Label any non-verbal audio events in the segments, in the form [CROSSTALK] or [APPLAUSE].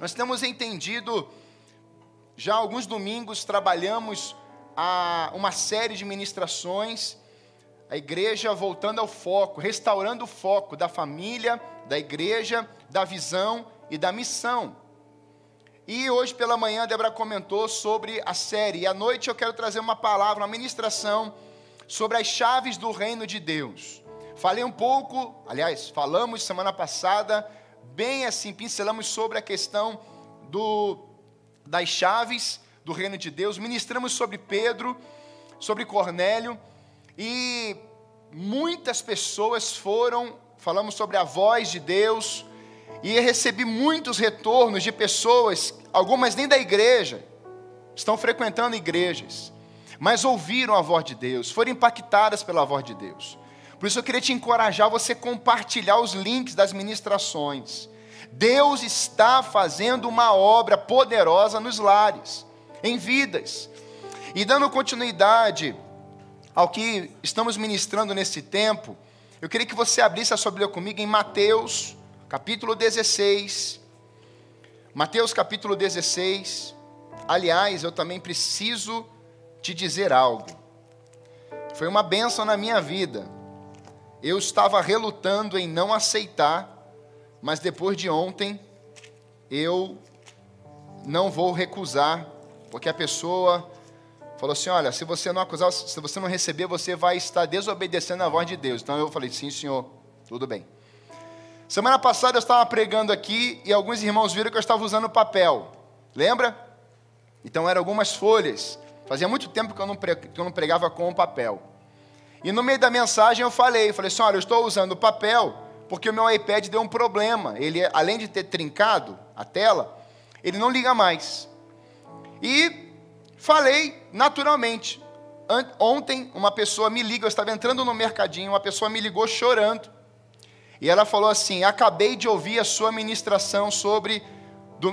Nós temos entendido, já alguns domingos trabalhamos a uma série de ministrações, a igreja voltando ao foco, restaurando o foco da família, da igreja, da visão e da missão. E hoje pela manhã a Débora comentou sobre a série. E à noite eu quero trazer uma palavra, uma ministração sobre as chaves do reino de Deus. Falei um pouco, aliás, falamos semana passada, bem assim, pincelamos sobre a questão do, das chaves do reino de Deus, ministramos sobre Pedro, sobre Cornélio, e muitas pessoas foram, falamos sobre a voz de Deus, e recebi muitos retornos de pessoas, algumas nem da igreja, estão frequentando igrejas, mas ouviram a voz de Deus, foram impactadas pela voz de Deus. Por isso eu queria te encorajar você compartilhar os links das ministrações. Deus está fazendo uma obra poderosa nos lares, em vidas. E dando continuidade ao que estamos ministrando nesse tempo, eu queria que você abrisse a sua Bíblia comigo em Mateus capítulo 16. Mateus capítulo 16. Aliás, eu também preciso te dizer algo. Foi uma benção na minha vida. Eu estava relutando em não aceitar, mas depois de ontem, eu não vou recusar, porque a pessoa falou assim: olha, se você não acusar, se você não receber, você vai estar desobedecendo a voz de Deus. Então eu falei: sim, senhor, tudo bem. Semana passada eu estava pregando aqui e alguns irmãos viram que eu estava usando papel. Lembra? Então eram algumas folhas. Fazia muito tempo que eu não, pregava com papel. E no meio da mensagem eu falei, falei assim, olha, eu estou usando papel porque o meu iPad deu um problema. Ele, além de ter trincado a tela, ele não liga mais. E falei naturalmente. Ontem uma pessoa me liga, eu estava entrando no mercadinho, uma pessoa me ligou chorando e ela falou assim: Acabei de ouvir a sua ministração sobre,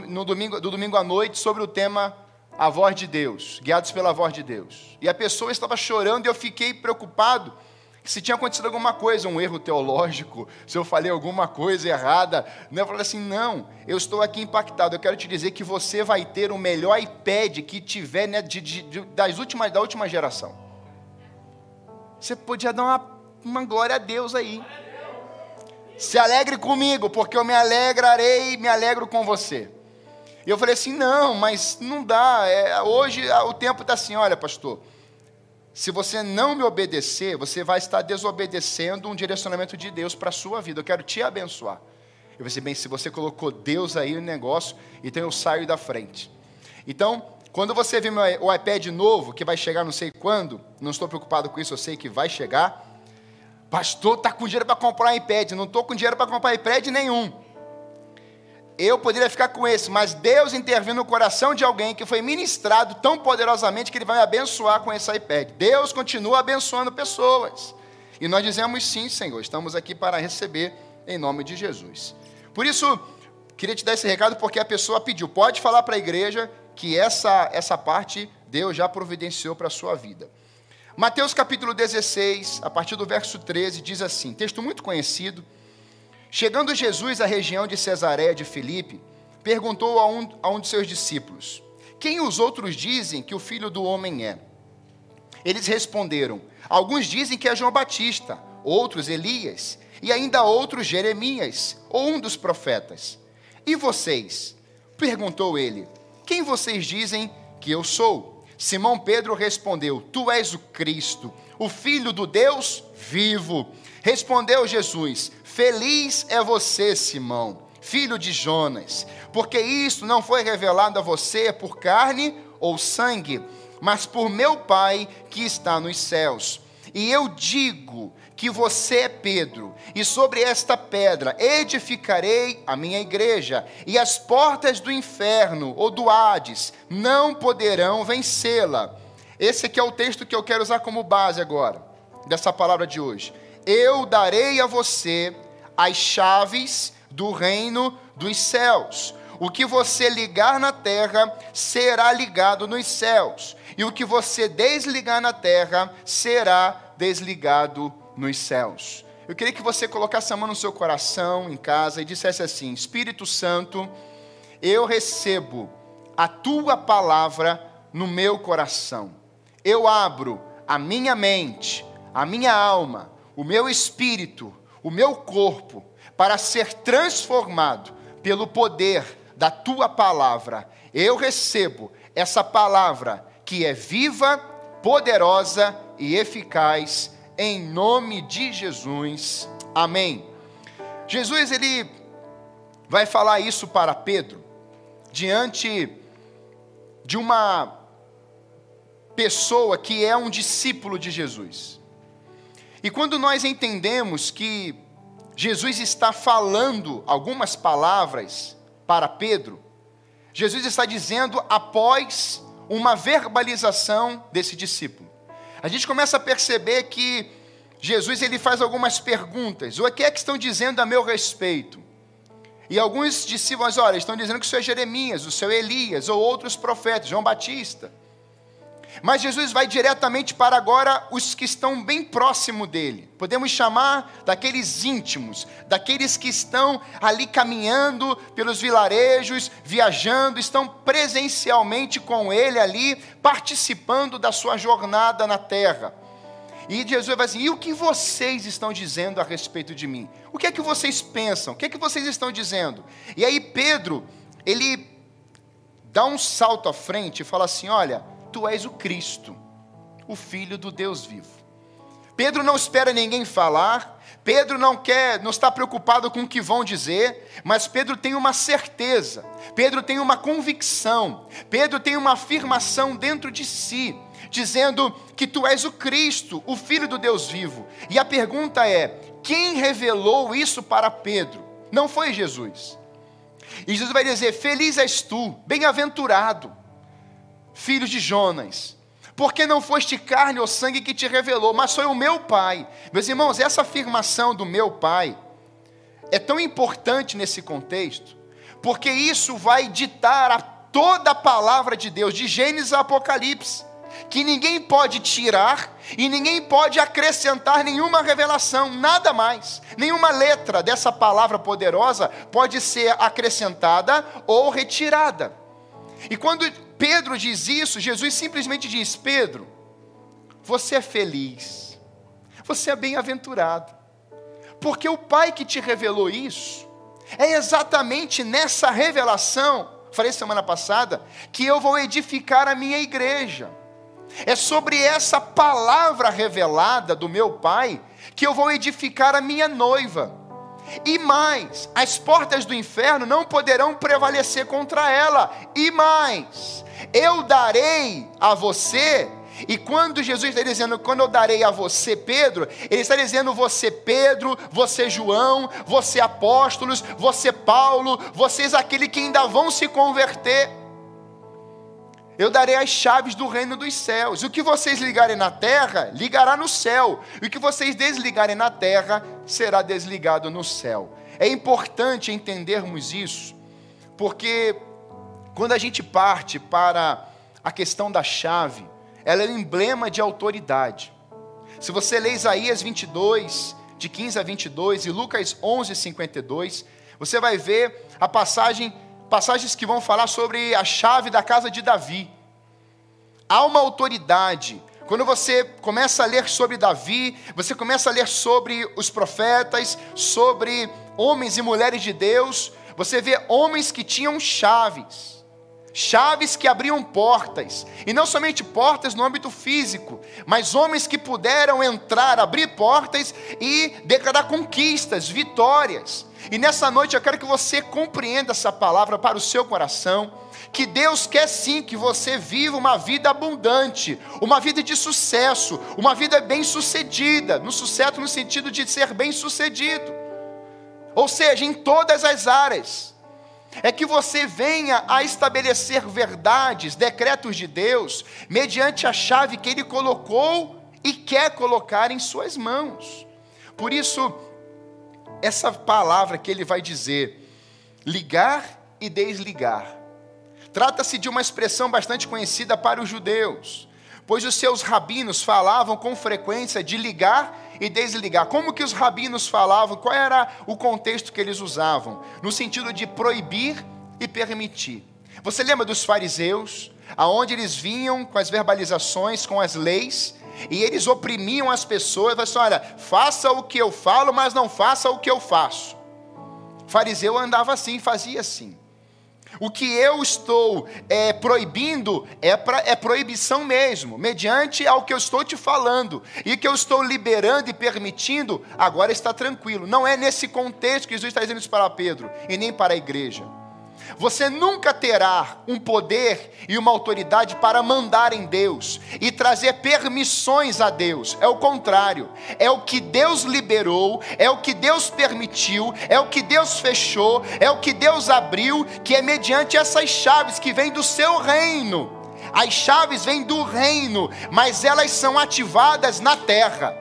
no domingo, do domingo à noite, sobre o tema A Voz de Deus, guiados pela voz de Deus. E a pessoa estava chorando e eu fiquei preocupado se tinha acontecido alguma coisa, um erro teológico, se eu falei alguma coisa errada. Né? Eu falei assim: não, eu estou aqui impactado. Eu quero te dizer que você vai ter o melhor iPad que tiver né, de, de, das últimas, da última geração. Você podia dar uma, uma glória a Deus aí. Se alegre comigo, porque eu me alegrarei e me alegro com você. E eu falei assim: não, mas não dá. É, hoje o tempo está assim: olha, pastor, se você não me obedecer, você vai estar desobedecendo um direcionamento de Deus para a sua vida. Eu quero te abençoar. Eu falei assim: bem, se você colocou Deus aí no negócio, então eu saio da frente. Então, quando você vê o iPad novo, que vai chegar não sei quando, não estou preocupado com isso, eu sei que vai chegar. Pastor, está com dinheiro para comprar um iPad. Não estou com dinheiro para comprar iPad nenhum. Eu poderia ficar com esse, mas Deus interviu no coração de alguém que foi ministrado tão poderosamente que ele vai me abençoar com esse iPad. Deus continua abençoando pessoas. E nós dizemos sim, Senhor, estamos aqui para receber em nome de Jesus. Por isso, queria te dar esse recado porque a pessoa pediu. Pode falar para a igreja que essa, essa parte Deus já providenciou para a sua vida. Mateus capítulo 16, a partir do verso 13, diz assim: texto muito conhecido. Chegando Jesus à região de Cesareia de Filipe, perguntou a um, a um de seus discípulos: Quem os outros dizem que o filho do homem é? Eles responderam: Alguns dizem que é João Batista, outros Elias, e ainda outros Jeremias, ou um dos profetas. E vocês? perguntou ele: Quem vocês dizem que eu sou? Simão Pedro respondeu: Tu és o Cristo, o Filho do Deus vivo. Respondeu Jesus: Feliz é você, Simão, filho de Jonas, porque isto não foi revelado a você por carne ou sangue, mas por meu Pai que está nos céus. E eu digo que você é Pedro, e sobre esta pedra edificarei a minha igreja, e as portas do inferno ou do Hades não poderão vencê-la. Esse aqui é o texto que eu quero usar como base agora, dessa palavra de hoje. Eu darei a você as chaves do reino dos céus. O que você ligar na terra será ligado nos céus, e o que você desligar na terra será desligado nos céus. Eu queria que você colocasse a mão no seu coração, em casa, e dissesse assim: Espírito Santo, eu recebo a tua palavra no meu coração. Eu abro a minha mente, a minha alma, o meu espírito, o meu corpo, para ser transformado pelo poder da tua palavra. Eu recebo essa palavra que é viva, poderosa e eficaz, em nome de Jesus. Amém. Jesus, ele vai falar isso para Pedro, diante de uma pessoa que é um discípulo de Jesus. E quando nós entendemos que Jesus está falando algumas palavras para Pedro, Jesus está dizendo após uma verbalização desse discípulo. A gente começa a perceber que Jesus ele faz algumas perguntas. O que é que estão dizendo a meu respeito? E alguns discípulos, olha, estão dizendo que o senhor é Jeremias, o senhor é Elias, ou outros profetas, João Batista. Mas Jesus vai diretamente para agora os que estão bem próximo dele. Podemos chamar daqueles íntimos, daqueles que estão ali caminhando pelos vilarejos, viajando, estão presencialmente com ele ali, participando da sua jornada na terra. E Jesus vai assim: e o que vocês estão dizendo a respeito de mim? O que é que vocês pensam? O que é que vocês estão dizendo? E aí Pedro, ele dá um salto à frente e fala assim: olha, tu és o Cristo, o Filho do Deus vivo. Pedro não espera ninguém falar, Pedro não quer, não está preocupado com o que vão dizer, mas Pedro tem uma certeza, Pedro tem uma convicção, Pedro tem uma afirmação dentro de si dizendo que tu és o Cristo, o Filho do Deus vivo. E a pergunta é: quem revelou isso para Pedro? Não foi Jesus. E Jesus vai dizer: Feliz és tu, bem-aventurado, filho de Jonas, porque não foste carne ou sangue que te revelou, mas foi o meu Pai. Meus irmãos, essa afirmação do meu Pai é tão importante nesse contexto, porque isso vai ditar a toda a palavra de Deus, de Gênesis a Apocalipse que ninguém pode tirar e ninguém pode acrescentar nenhuma revelação, nada mais. Nenhuma letra dessa palavra poderosa pode ser acrescentada ou retirada. E quando Pedro diz isso, Jesus simplesmente diz: Pedro, você é feliz, você é bem-aventurado, porque o Pai que te revelou isso, é exatamente nessa revelação, falei semana passada, que eu vou edificar a minha igreja. É sobre essa palavra revelada do meu Pai que eu vou edificar a minha noiva. E mais, as portas do inferno não poderão prevalecer contra ela. E mais, eu darei a você e quando Jesus está dizendo, quando eu darei a você, Pedro, ele está dizendo você, Pedro, você, João, você, apóstolos, você, Paulo, vocês, aquele que ainda vão se converter. Eu darei as chaves do reino dos céus. O que vocês ligarem na terra, ligará no céu. E o que vocês desligarem na terra, será desligado no céu. É importante entendermos isso, porque quando a gente parte para a questão da chave, ela é um emblema de autoridade. Se você lê Isaías 22, de 15 a 22, e Lucas 11, 52, você vai ver a passagem passagens que vão falar sobre a chave da casa de Davi. Há uma autoridade. Quando você começa a ler sobre Davi, você começa a ler sobre os profetas, sobre homens e mulheres de Deus, você vê homens que tinham chaves. Chaves que abriam portas, e não somente portas no âmbito físico, mas homens que puderam entrar, abrir portas e declarar conquistas, vitórias. E nessa noite eu quero que você compreenda essa palavra para o seu coração. Que Deus quer sim que você viva uma vida abundante, uma vida de sucesso, uma vida bem-sucedida, no sucesso no sentido de ser bem-sucedido. Ou seja, em todas as áreas. É que você venha a estabelecer verdades, decretos de Deus, mediante a chave que Ele colocou e quer colocar em suas mãos. Por isso, essa palavra que ele vai dizer, ligar e desligar, trata-se de uma expressão bastante conhecida para os judeus, pois os seus rabinos falavam com frequência de ligar e desligar. Como que os rabinos falavam? Qual era o contexto que eles usavam? No sentido de proibir e permitir. Você lembra dos fariseus, aonde eles vinham com as verbalizações, com as leis, e eles oprimiam as pessoas, falavam assim, olha, faça o que eu falo, mas não faça o que eu faço. O fariseu andava assim, fazia assim. O que eu estou é, proibindo é, pra, é proibição mesmo, mediante ao que eu estou te falando. E que eu estou liberando e permitindo, agora está tranquilo. Não é nesse contexto que Jesus está dizendo isso para Pedro e nem para a igreja. Você nunca terá um poder e uma autoridade para mandar em Deus e trazer permissões a Deus. É o contrário. É o que Deus liberou, é o que Deus permitiu, é o que Deus fechou, é o que Deus abriu, que é mediante essas chaves que vêm do seu reino. As chaves vêm do reino, mas elas são ativadas na terra.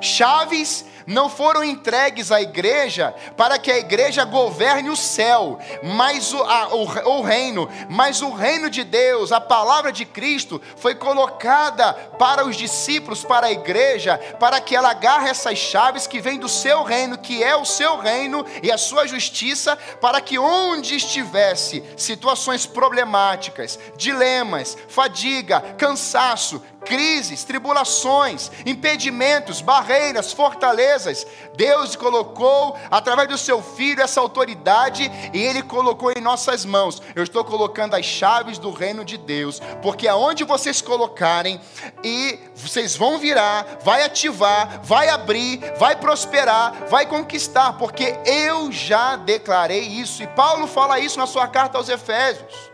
Chaves não foram entregues à igreja para que a igreja governe o céu, mas o, a, o, o reino, mas o reino de Deus, a palavra de Cristo, foi colocada para os discípulos, para a igreja, para que ela agarre essas chaves que vêm do seu reino, que é o seu reino e a sua justiça, para que onde estivesse situações problemáticas, dilemas, fadiga, cansaço, crises, tribulações, impedimentos, barreiras, fortalezas. Deus colocou, através do seu filho, essa autoridade e ele colocou em nossas mãos. Eu estou colocando as chaves do reino de Deus, porque aonde vocês colocarem, e vocês vão virar, vai ativar, vai abrir, vai prosperar, vai conquistar, porque eu já declarei isso. E Paulo fala isso na sua carta aos Efésios.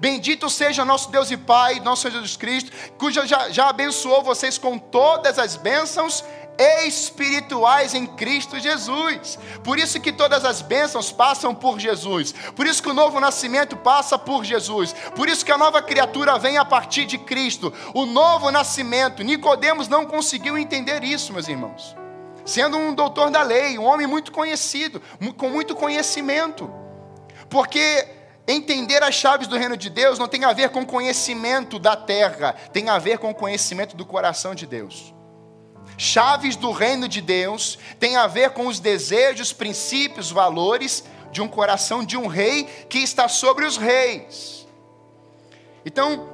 Bendito seja nosso Deus e Pai, nosso Senhor Jesus Cristo, cujo já, já abençoou vocês com todas as bênçãos espirituais em Cristo Jesus. Por isso que todas as bênçãos passam por Jesus. Por isso que o novo nascimento passa por Jesus. Por isso que a nova criatura vem a partir de Cristo. O novo nascimento, Nicodemos não conseguiu entender isso, meus irmãos. Sendo um doutor da lei, um homem muito conhecido, com muito conhecimento. Porque Entender as chaves do reino de Deus não tem a ver com conhecimento da terra, tem a ver com conhecimento do coração de Deus. Chaves do reino de Deus tem a ver com os desejos, princípios, valores de um coração de um rei que está sobre os reis. Então,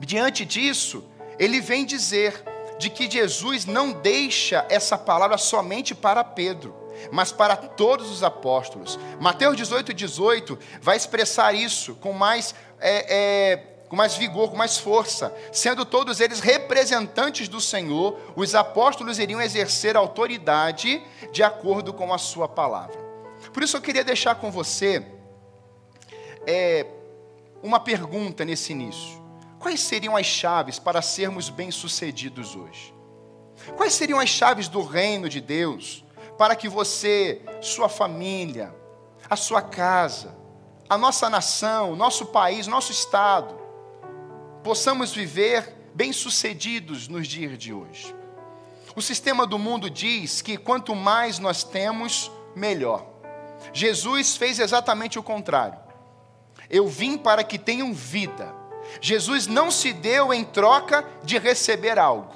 diante disso, ele vem dizer de que Jesus não deixa essa palavra somente para Pedro mas para todos os apóstolos. Mateus 18, 18 vai expressar isso com mais, é, é, com mais vigor, com mais força. Sendo todos eles representantes do Senhor, os apóstolos iriam exercer autoridade de acordo com a sua palavra. Por isso eu queria deixar com você é, uma pergunta nesse início. Quais seriam as chaves para sermos bem-sucedidos hoje? Quais seriam as chaves do reino de Deus? para que você, sua família, a sua casa, a nossa nação, nosso país, nosso estado, possamos viver bem-sucedidos nos dias de hoje. O sistema do mundo diz que quanto mais nós temos, melhor. Jesus fez exatamente o contrário. Eu vim para que tenham vida. Jesus não se deu em troca de receber algo.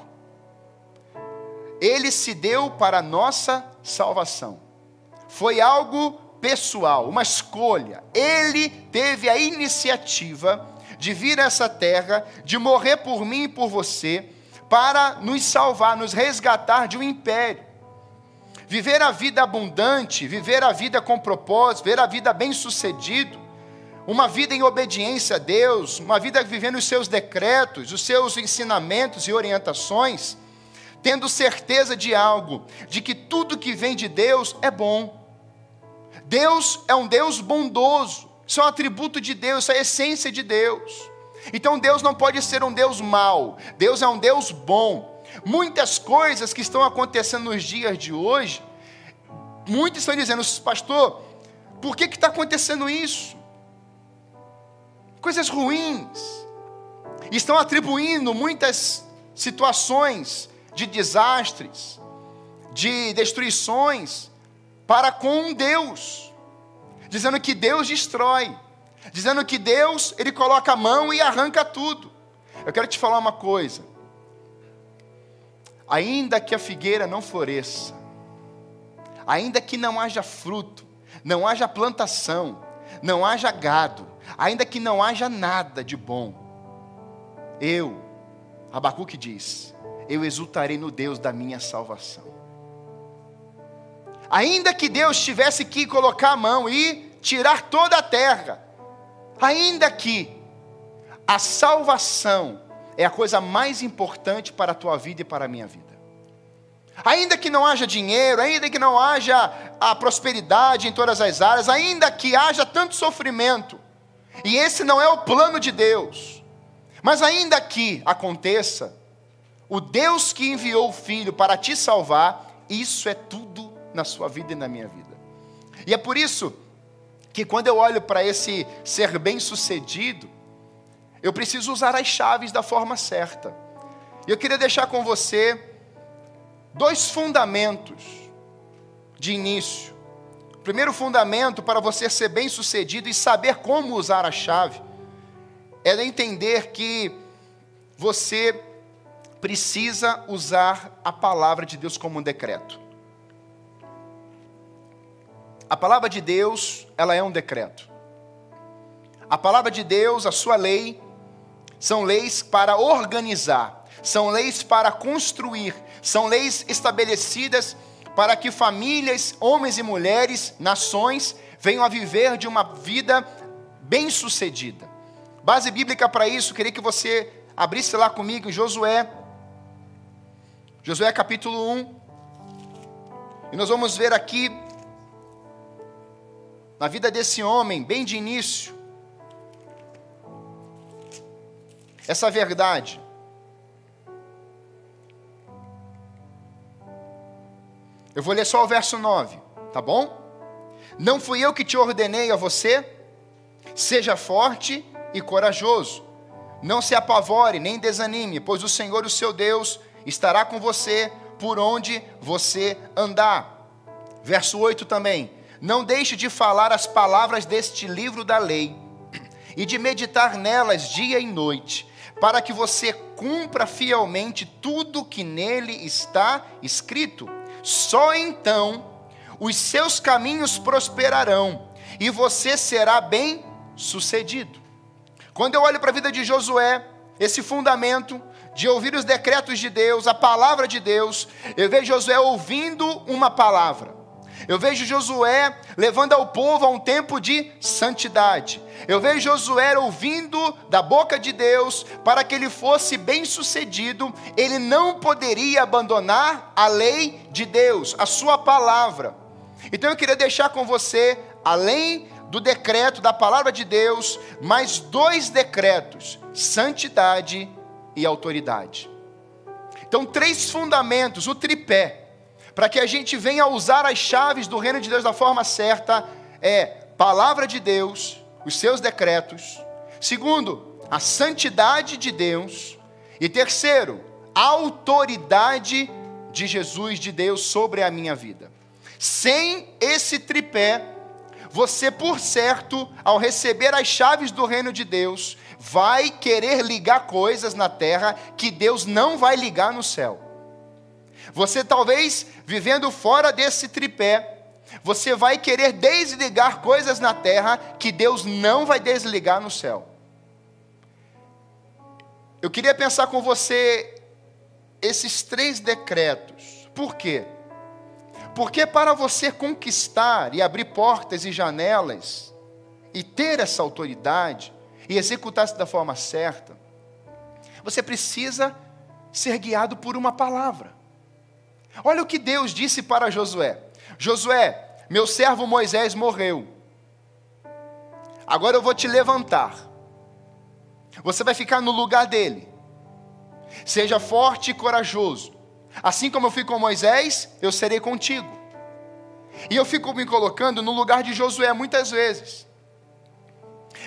Ele se deu para a nossa salvação. Foi algo pessoal, uma escolha. Ele teve a iniciativa de vir a essa terra, de morrer por mim e por você, para nos salvar, nos resgatar de um império. Viver a vida abundante, viver a vida com propósito, viver a vida bem-sucedido, uma vida em obediência a Deus, uma vida vivendo os seus decretos, os seus ensinamentos e orientações tendo certeza de algo, de que tudo que vem de Deus é bom. Deus é um Deus bondoso, isso é um atributo de Deus, isso é a essência de Deus. Então Deus não pode ser um Deus mau, Deus é um Deus bom. Muitas coisas que estão acontecendo nos dias de hoje, muitos estão dizendo, pastor, por que está acontecendo isso? Coisas ruins, estão atribuindo muitas situações de desastres, de destruições, para com Deus, dizendo que Deus destrói, dizendo que Deus, Ele coloca a mão e arranca tudo. Eu quero te falar uma coisa. Ainda que a figueira não floresça, ainda que não haja fruto, não haja plantação, não haja gado, ainda que não haja nada de bom, eu, Abacuque diz, eu exultarei no Deus da minha salvação. Ainda que Deus tivesse que colocar a mão e tirar toda a terra, ainda que a salvação é a coisa mais importante para a tua vida e para a minha vida. Ainda que não haja dinheiro, ainda que não haja a prosperidade em todas as áreas, ainda que haja tanto sofrimento, e esse não é o plano de Deus, mas ainda que aconteça, o Deus que enviou o Filho para te salvar, isso é tudo na sua vida e na minha vida. E é por isso que quando eu olho para esse ser bem-sucedido, eu preciso usar as chaves da forma certa. E eu queria deixar com você dois fundamentos de início. O primeiro fundamento para você ser bem-sucedido e saber como usar a chave é entender que você precisa usar a palavra de Deus como um decreto. A palavra de Deus, ela é um decreto. A palavra de Deus, a sua lei, são leis para organizar, são leis para construir, são leis estabelecidas para que famílias, homens e mulheres, nações, venham a viver de uma vida bem-sucedida. Base bíblica para isso, queria que você abrisse lá comigo em Josué, Josué capítulo 1, e nós vamos ver aqui, na vida desse homem, bem de início, essa verdade. Eu vou ler só o verso 9, tá bom? Não fui eu que te ordenei a você? Seja forte e corajoso. Não se apavore nem desanime, pois o Senhor, o seu Deus, estará com você por onde você andar. Verso 8 também. Não deixe de falar as palavras deste livro da lei e de meditar nelas dia e noite para que você cumpra fielmente tudo que nele está escrito. Só então os seus caminhos prosperarão e você será bem sucedido. Quando eu olho para a vida de Josué, esse fundamento de ouvir os decretos de Deus, a palavra de Deus, eu vejo Josué ouvindo uma palavra. Eu vejo Josué levando ao povo a um tempo de santidade. Eu vejo Josué ouvindo da boca de Deus para que ele fosse bem-sucedido, ele não poderia abandonar a lei de Deus, a sua palavra. Então eu queria deixar com você, além do decreto da palavra de Deus, mais dois decretos: santidade e autoridade. Então, três fundamentos, o tripé para que a gente venha a usar as chaves do reino de Deus da forma certa, é palavra de Deus, os seus decretos. Segundo, a santidade de Deus. E terceiro, a autoridade de Jesus, de Deus sobre a minha vida. Sem esse tripé, você, por certo, ao receber as chaves do reino de Deus, vai querer ligar coisas na terra que Deus não vai ligar no céu. Você talvez vivendo fora desse tripé, você vai querer desligar coisas na terra que Deus não vai desligar no céu. Eu queria pensar com você esses três decretos. Por quê? Porque para você conquistar e abrir portas e janelas, e ter essa autoridade, e executar isso da forma certa, você precisa ser guiado por uma palavra. Olha o que Deus disse para Josué: Josué, meu servo Moisés morreu. Agora eu vou te levantar. Você vai ficar no lugar dele. Seja forte e corajoso. Assim como eu fui com Moisés, eu serei contigo. E eu fico me colocando no lugar de Josué muitas vezes.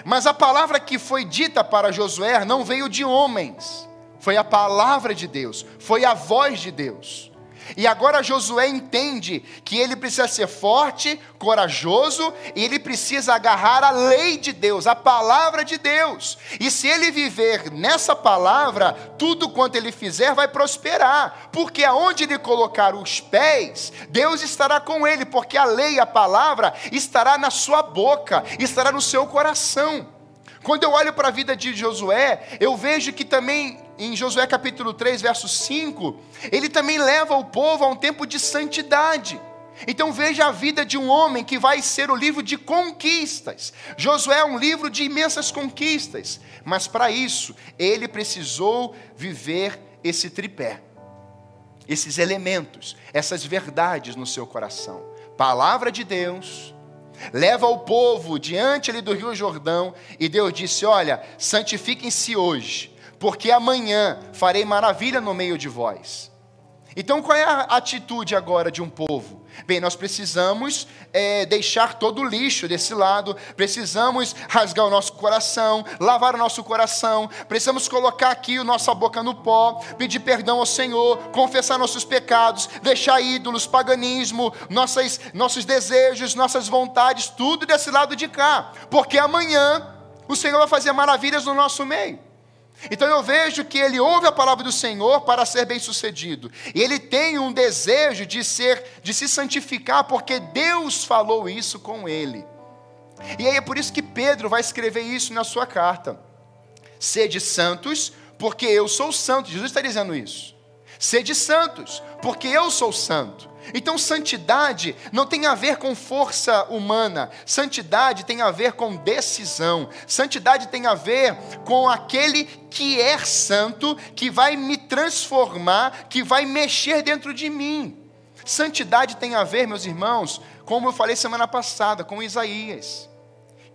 Mas a palavra que foi dita para Josué não veio de homens, foi a palavra de Deus, foi a voz de Deus. E agora Josué entende que ele precisa ser forte, corajoso, e ele precisa agarrar a lei de Deus, a palavra de Deus. E se ele viver nessa palavra, tudo quanto ele fizer vai prosperar, porque aonde ele colocar os pés, Deus estará com ele, porque a lei, a palavra, estará na sua boca, estará no seu coração. Quando eu olho para a vida de Josué, eu vejo que também em Josué capítulo 3, verso 5, ele também leva o povo a um tempo de santidade. Então veja a vida de um homem que vai ser o livro de conquistas. Josué é um livro de imensas conquistas, mas para isso ele precisou viver esse tripé, esses elementos, essas verdades no seu coração. Palavra de Deus, leva o povo diante ali do Rio Jordão, e Deus disse: Olha, santifiquem-se hoje, porque amanhã farei maravilha no meio de vós. Então, qual é a atitude agora de um povo? Bem, nós precisamos é, deixar todo o lixo desse lado, precisamos rasgar o nosso coração, lavar o nosso coração, precisamos colocar aqui a nossa boca no pó, pedir perdão ao Senhor, confessar nossos pecados, deixar ídolos, paganismo, nossas, nossos desejos, nossas vontades, tudo desse lado de cá, porque amanhã o Senhor vai fazer maravilhas no nosso meio. Então eu vejo que ele ouve a palavra do Senhor para ser bem-sucedido. E ele tem um desejo de ser, de se santificar, porque Deus falou isso com ele. E aí é por isso que Pedro vai escrever isso na sua carta. Sede santos, porque eu sou santo. Jesus está dizendo isso. Sede santos, porque eu sou santo. Então, santidade não tem a ver com força humana, santidade tem a ver com decisão, santidade tem a ver com aquele que é santo, que vai me transformar, que vai mexer dentro de mim. Santidade tem a ver, meus irmãos, como eu falei semana passada, com Isaías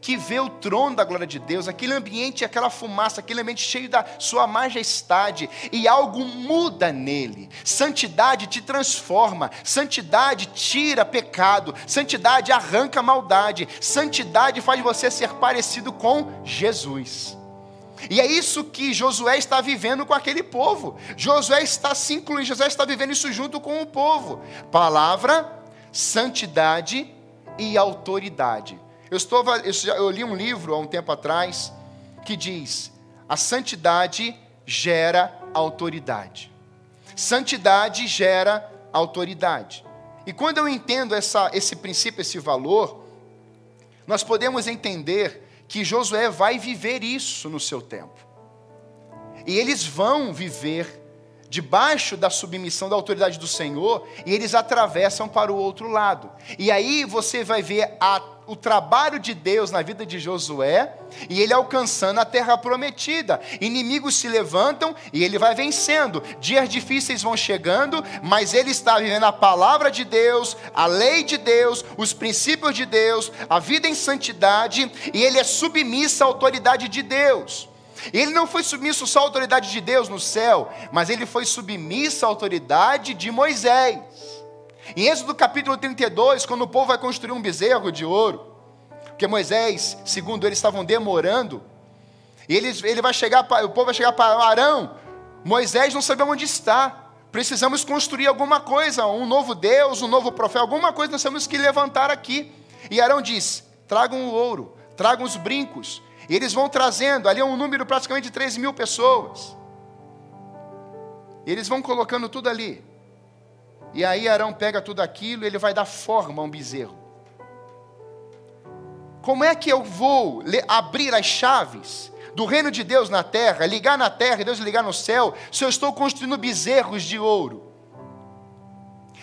que vê o trono da glória de Deus, aquele ambiente, aquela fumaça, aquele ambiente cheio da sua majestade, e algo muda nele. Santidade te transforma, santidade tira pecado, santidade arranca maldade, santidade faz você ser parecido com Jesus. E é isso que Josué está vivendo com aquele povo. Josué está se incluindo, Josué está vivendo isso junto com o povo. Palavra, santidade e autoridade. Eu, estou, eu li um livro há um tempo atrás que diz: a santidade gera autoridade. Santidade gera autoridade. E quando eu entendo essa, esse princípio, esse valor, nós podemos entender que Josué vai viver isso no seu tempo. E eles vão viver debaixo da submissão da autoridade do Senhor e eles atravessam para o outro lado. E aí você vai ver a o trabalho de Deus na vida de Josué e ele alcançando a terra prometida. Inimigos se levantam e ele vai vencendo. Dias difíceis vão chegando, mas ele está vivendo a palavra de Deus, a lei de Deus, os princípios de Deus, a vida em santidade e ele é submisso à autoridade de Deus. Ele não foi submisso só à autoridade de Deus no céu, mas ele foi submisso à autoridade de Moisés. Em Êxodo capítulo 32, quando o povo vai construir um bezerro de ouro, porque Moisés, segundo eles, estavam demorando, e eles, ele vai chegar, o povo vai chegar para Arão, Moisés não sabe onde está, precisamos construir alguma coisa, um novo Deus, um novo profeta, alguma coisa nós temos que levantar aqui. E Arão diz: tragam o ouro, tragam os brincos. E eles vão trazendo, ali é um número praticamente de 3 mil pessoas. E eles vão colocando tudo ali. E aí Arão pega tudo aquilo e ele vai dar forma a um bezerro. Como é que eu vou abrir as chaves do reino de Deus na terra, ligar na terra e Deus ligar no céu, se eu estou construindo bezerros de ouro?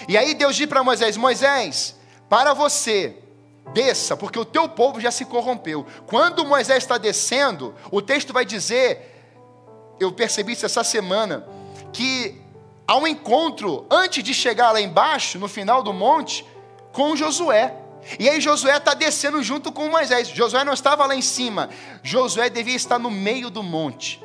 E aí Deus diz para Moisés: Moisés, para você, desça, porque o teu povo já se corrompeu. Quando Moisés está descendo, o texto vai dizer, eu percebi isso essa semana, que a um encontro antes de chegar lá embaixo, no final do monte, com Josué. E aí Josué está descendo junto com Moisés. Josué não estava lá em cima, Josué devia estar no meio do monte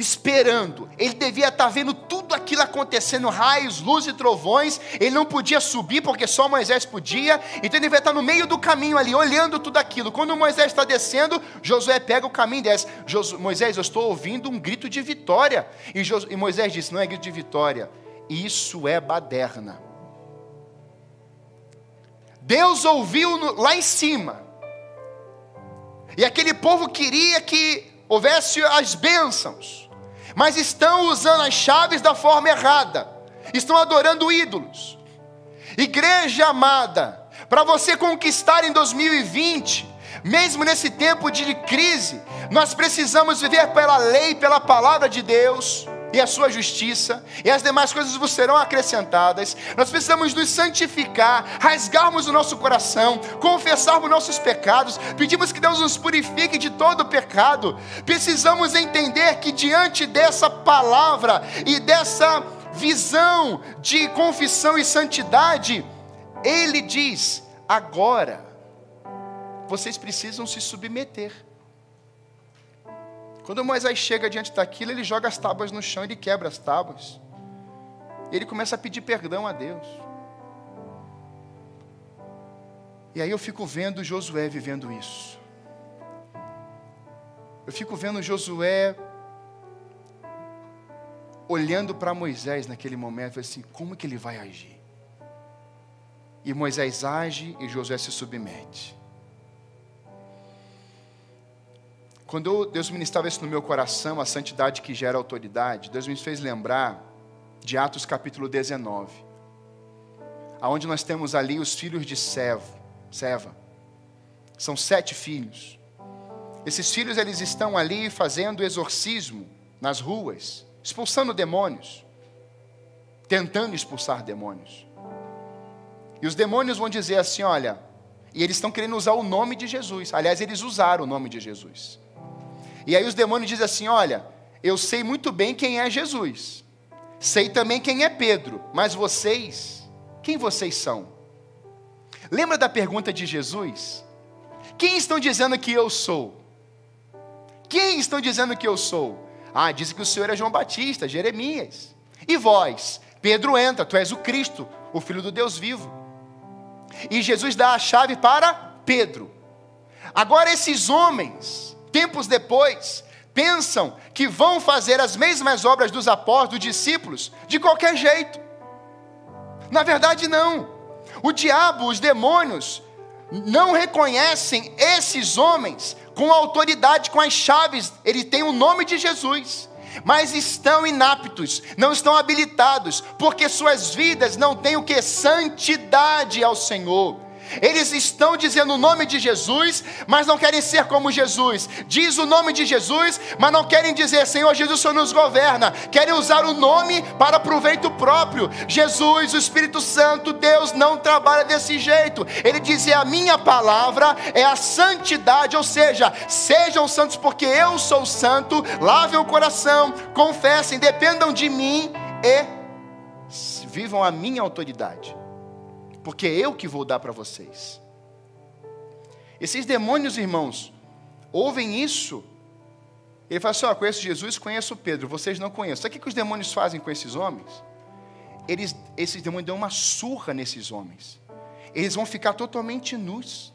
esperando. Ele devia estar vendo tudo aquilo acontecendo, raios, luz e trovões. Ele não podia subir porque só Moisés podia. Então ele devia estar no meio do caminho ali, olhando tudo aquilo. Quando Moisés está descendo, Josué pega o caminho e desce. Moisés, eu estou ouvindo um grito de vitória. E, e Moisés disse: Não é grito de vitória, Isso é baderna. Deus ouviu no, lá em cima. E aquele povo queria que houvesse as bênçãos, mas estão usando as chaves da forma errada, estão adorando ídolos. Igreja amada, para você conquistar em 2020, mesmo nesse tempo de crise, nós precisamos viver pela lei, pela palavra de Deus e a sua justiça, e as demais coisas vos serão acrescentadas. Nós precisamos nos santificar, rasgarmos o nosso coração, confessarmos nossos pecados, pedimos que Deus nos purifique de todo pecado. Precisamos entender que diante dessa palavra e dessa visão de confissão e santidade, Ele diz: agora vocês precisam se submeter. Quando Moisés chega diante daquilo, ele joga as tábuas no chão, ele quebra as tábuas. E ele começa a pedir perdão a Deus. E aí eu fico vendo Josué vivendo isso. Eu fico vendo Josué olhando para Moisés naquele momento, assim, como que ele vai agir? E Moisés age e Josué se submete. Quando Deus ministrava isso no meu coração, a santidade que gera autoridade, Deus me fez lembrar de Atos capítulo 19, aonde nós temos ali os filhos de Seva. Seva. São sete filhos. Esses filhos eles estão ali fazendo exorcismo nas ruas, expulsando demônios, tentando expulsar demônios. E os demônios vão dizer assim: olha, e eles estão querendo usar o nome de Jesus. Aliás, eles usaram o nome de Jesus. E aí os demônios dizem assim: Olha, eu sei muito bem quem é Jesus, sei também quem é Pedro, mas vocês, quem vocês são? Lembra da pergunta de Jesus? Quem estão dizendo que eu sou? Quem estão dizendo que eu sou? Ah, dizem que o Senhor é João Batista, Jeremias. E vós? Pedro entra, tu és o Cristo, o Filho do Deus vivo. E Jesus dá a chave para Pedro. Agora, esses homens, tempos depois, pensam que vão fazer as mesmas obras dos apóstolos, dos discípulos, de qualquer jeito. Na verdade, não. O diabo, os demônios, não reconhecem esses homens com autoridade, com as chaves, ele tem o nome de Jesus. Mas estão inaptos, não estão habilitados, porque suas vidas não têm o que? Santidade ao Senhor. Eles estão dizendo o nome de Jesus, mas não querem ser como Jesus. Diz o nome de Jesus, mas não querem dizer Senhor Jesus, Senhor nos governa. Querem usar o nome para proveito próprio. Jesus, o Espírito Santo, Deus não trabalha desse jeito. Ele diz: é a minha palavra é a santidade, ou seja, sejam santos porque eu sou santo. Lavem o coração, confessem, dependam de mim e vivam a minha autoridade porque é eu que vou dar para vocês. Esses demônios, irmãos, ouvem isso. Ele fala assim: ó, conheço Jesus, conheço Pedro, vocês não conhecem. Sabe o que os demônios fazem com esses homens? Eles, esses demônios dão uma surra nesses homens. Eles vão ficar totalmente nus.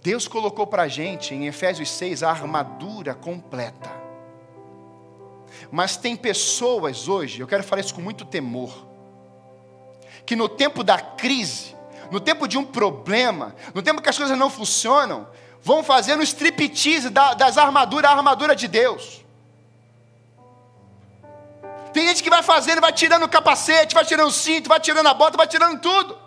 Deus colocou para a gente, em Efésios 6, a armadura completa. Mas tem pessoas hoje, eu quero falar isso com muito temor, que no tempo da crise, no tempo de um problema, no tempo que as coisas não funcionam, vão fazendo striptease das armaduras, a armadura de Deus. Tem gente que vai fazendo, vai tirando o capacete, vai tirando o cinto, vai tirando a bota, vai tirando tudo.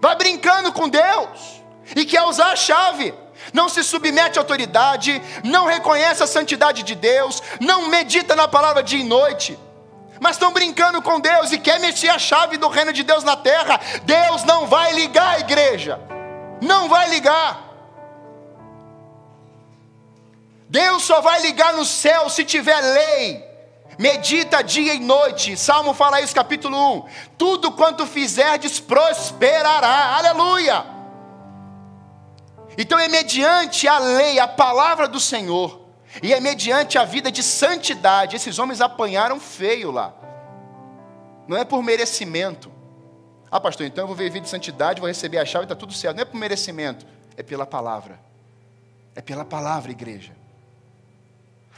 Vai brincando com Deus e quer usar a chave. Não se submete à autoridade, não reconhece a santidade de Deus, não medita na palavra dia e noite mas estão brincando com Deus e quer mexer a chave do reino de Deus na terra, Deus não vai ligar a igreja. Não vai ligar. Deus só vai ligar no céu se tiver lei. Medita dia e noite. Salmo fala isso, capítulo 1. Tudo quanto fizerdes prosperará. Aleluia. Então é mediante a lei, a palavra do Senhor, e é mediante a vida de santidade. Esses homens apanharam feio lá. Não é por merecimento. Ah, pastor, então eu vou viver de santidade, vou receber a chave está tudo certo. Não é por merecimento, é pela palavra. É pela palavra, igreja.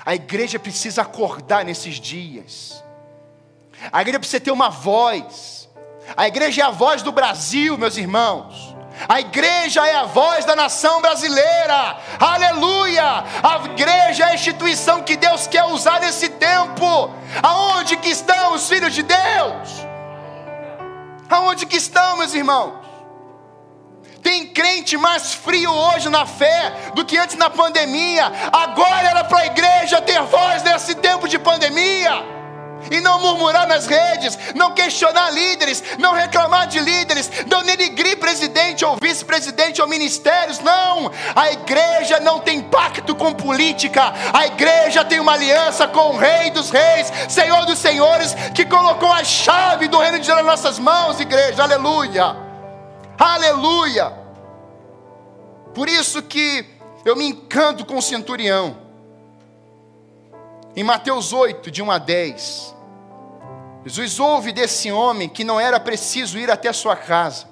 A igreja precisa acordar nesses dias. A igreja precisa ter uma voz. A igreja é a voz do Brasil, meus irmãos. A igreja é a voz da nação brasileira. Aleluia! A igreja é a instituição que Deus quer usar nesse tempo. Aonde que estão os filhos de Deus? Aonde que estão, meus irmãos? Tem crente mais frio hoje na fé do que antes na pandemia. Agora era para a igreja ter voz nesse tempo de pandemia e não murmurar nas redes, não questionar líderes, não reclamar de líderes, não denigrir presidente ou vice-presidente ou ministérios, não. A igreja não tem pacto com política, a igreja tem uma aliança com o Rei dos Reis, Senhor dos Senhores, que colocou a chave do reino de Deus nas nossas mãos, igreja, aleluia, aleluia. Por isso que eu me encanto com o centurião. Em Mateus 8, de 1 a 10, Jesus ouve desse homem que não era preciso ir até sua casa.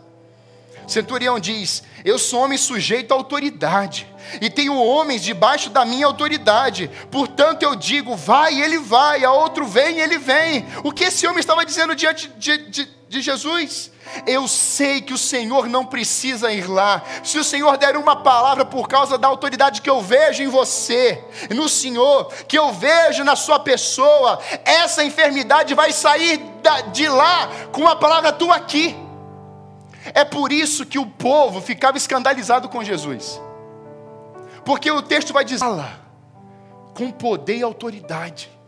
Centurião diz: Eu sou homem sujeito à autoridade, e tenho homens debaixo da minha autoridade, portanto eu digo: vai, ele vai, a outro vem, ele vem. O que esse homem estava dizendo diante de, de, de Jesus? Eu sei que o Senhor não precisa ir lá. Se o Senhor der uma palavra por causa da autoridade que eu vejo em você, no Senhor, que eu vejo na sua pessoa, essa enfermidade vai sair de lá com uma palavra tua aqui. É por isso que o povo ficava escandalizado com Jesus. Porque o texto vai dizer: com poder e autoridade.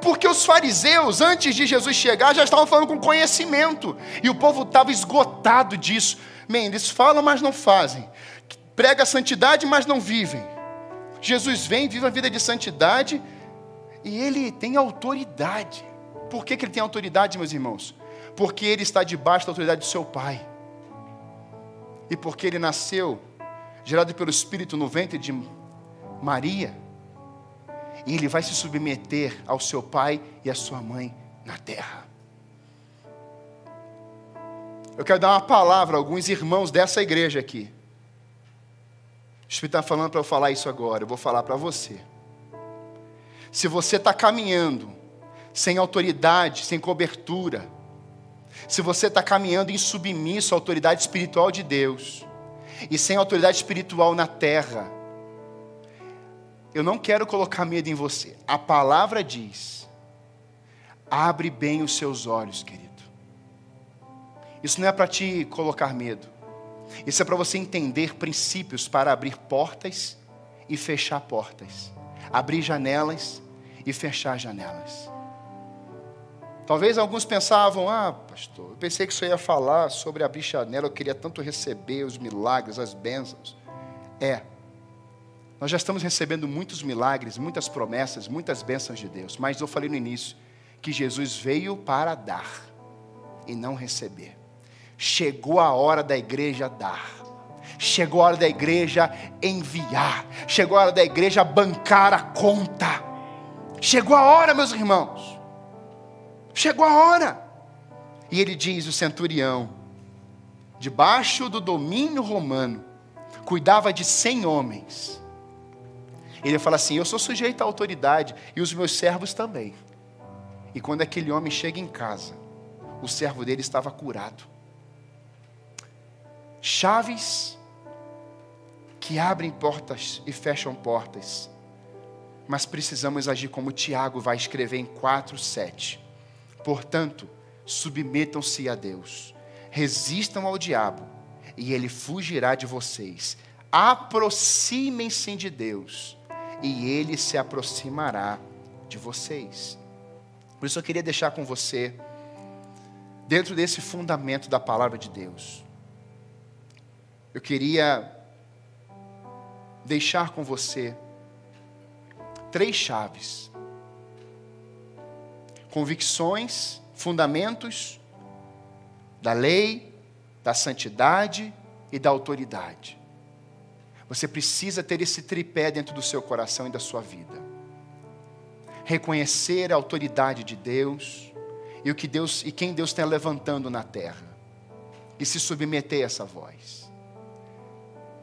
Porque os fariseus, antes de Jesus chegar, já estavam falando com conhecimento. E o povo estava esgotado disso. Man, eles falam, mas não fazem. Prega a santidade, mas não vivem. Jesus vem, vive a vida de santidade e ele tem autoridade. Por que, que ele tem autoridade, meus irmãos? Porque ele está debaixo da autoridade do seu Pai. E porque ele nasceu, gerado pelo Espírito no ventre de Maria e ele vai se submeter ao seu pai e à sua mãe na terra. Eu quero dar uma palavra a alguns irmãos dessa igreja aqui. O Espírito está falando para eu falar isso agora, eu vou falar para você. Se você está caminhando sem autoridade, sem cobertura, se você está caminhando em submisso à autoridade espiritual de Deus, e sem autoridade espiritual na terra, eu não quero colocar medo em você. A palavra diz: abre bem os seus olhos, querido. Isso não é para te colocar medo. Isso é para você entender princípios para abrir portas e fechar portas. Abrir janelas e fechar janelas. Talvez alguns pensavam, ah, pastor, eu pensei que você ia falar sobre abrir janela, eu queria tanto receber os milagres, as bênçãos. É, nós já estamos recebendo muitos milagres, muitas promessas, muitas bênçãos de Deus. Mas eu falei no início que Jesus veio para dar e não receber. Chegou a hora da igreja dar. Chegou a hora da igreja enviar. Chegou a hora da igreja bancar a conta. Chegou a hora, meus irmãos. Chegou a hora. E ele diz: o centurião, debaixo do domínio romano, cuidava de cem homens ele fala assim: Eu sou sujeito à autoridade e os meus servos também. E quando aquele homem chega em casa, o servo dele estava curado. Chaves que abrem portas e fecham portas. Mas precisamos agir como Tiago vai escrever em 4:7. Portanto, submetam-se a Deus. Resistam ao diabo e ele fugirá de vocês. Aproximem-se de Deus e ele se aproximará de vocês. Por isso eu queria deixar com você, dentro desse fundamento da palavra de Deus, eu queria deixar com você três chaves: convicções, fundamentos da lei, da santidade e da autoridade. Você precisa ter esse tripé dentro do seu coração e da sua vida. Reconhecer a autoridade de Deus e o que Deus e quem Deus está levantando na terra e se submeter a essa voz.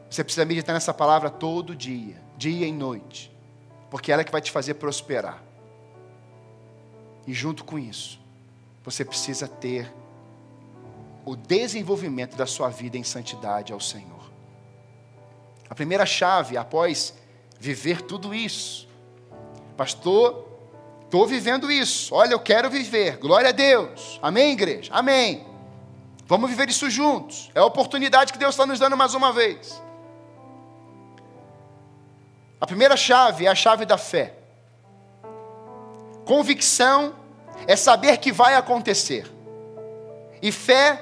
Você precisa meditar nessa palavra todo dia, dia e noite, porque ela é que vai te fazer prosperar. E junto com isso, você precisa ter o desenvolvimento da sua vida em santidade ao Senhor. A primeira chave, após viver tudo isso, pastor, estou vivendo isso, olha, eu quero viver, glória a Deus, amém, igreja, amém. Vamos viver isso juntos, é a oportunidade que Deus está nos dando mais uma vez. A primeira chave é a chave da fé. Convicção é saber que vai acontecer. E fé,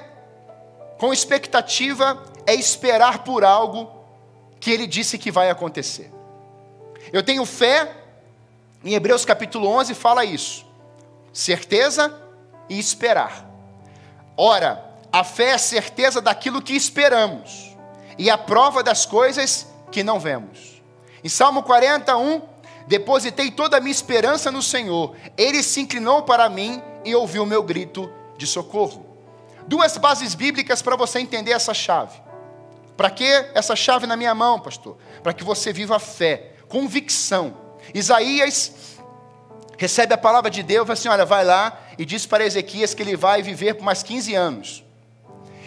com expectativa, é esperar por algo que ele disse que vai acontecer. Eu tenho fé, em Hebreus capítulo 11 fala isso: certeza e esperar. Ora, a fé é a certeza daquilo que esperamos e a prova das coisas que não vemos. Em Salmo 41, depositei toda a minha esperança no Senhor. Ele se inclinou para mim e ouviu o meu grito de socorro. Duas bases bíblicas para você entender essa chave. Para que essa chave na minha mão, pastor? Para que você viva a fé, convicção. Isaías recebe a palavra de Deus fala assim: olha, vai lá e diz para Ezequias que ele vai viver por mais 15 anos.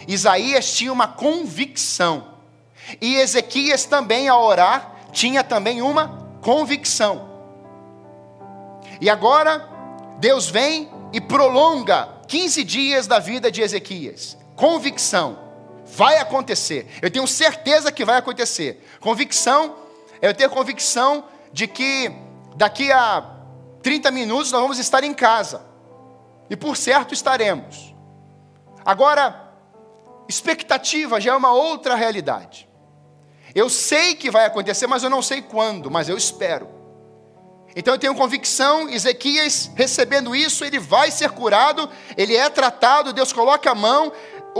Isaías tinha uma convicção. E Ezequias também, ao orar, tinha também uma convicção. E agora, Deus vem e prolonga 15 dias da vida de Ezequias. Convicção. Vai acontecer. Eu tenho certeza que vai acontecer. Convicção, eu tenho convicção de que daqui a 30 minutos nós vamos estar em casa. E por certo estaremos. Agora, expectativa já é uma outra realidade. Eu sei que vai acontecer, mas eu não sei quando, mas eu espero. Então eu tenho convicção, Ezequias recebendo isso, ele vai ser curado, ele é tratado, Deus coloca a mão,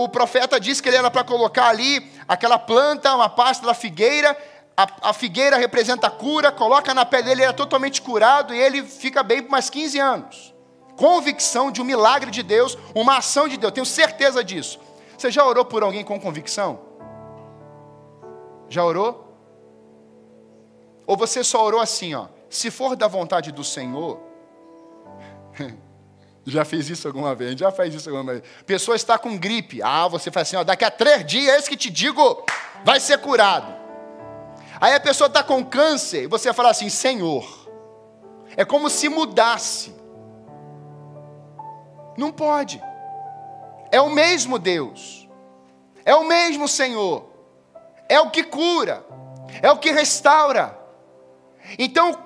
o profeta disse que ele era para colocar ali aquela planta, uma pasta da figueira, a, a, figueira representa a cura, coloca na pele dele, ele é totalmente curado e ele fica bem por mais 15 anos. Convicção de um milagre de Deus, uma ação de Deus, tenho certeza disso. Você já orou por alguém com convicção? Já orou? Ou você só orou assim, ó? Se for da vontade do Senhor. [LAUGHS] já fez isso alguma vez? Já faz isso alguma vez? Pessoa está com gripe. Ah, você faz assim, ó, daqui a três dias, é que te digo, vai ser curado. Aí a pessoa está com câncer e você fala assim, Senhor. É como se mudasse. Não pode. É o mesmo Deus. É o mesmo Senhor é o que cura, é o que restaura. Então,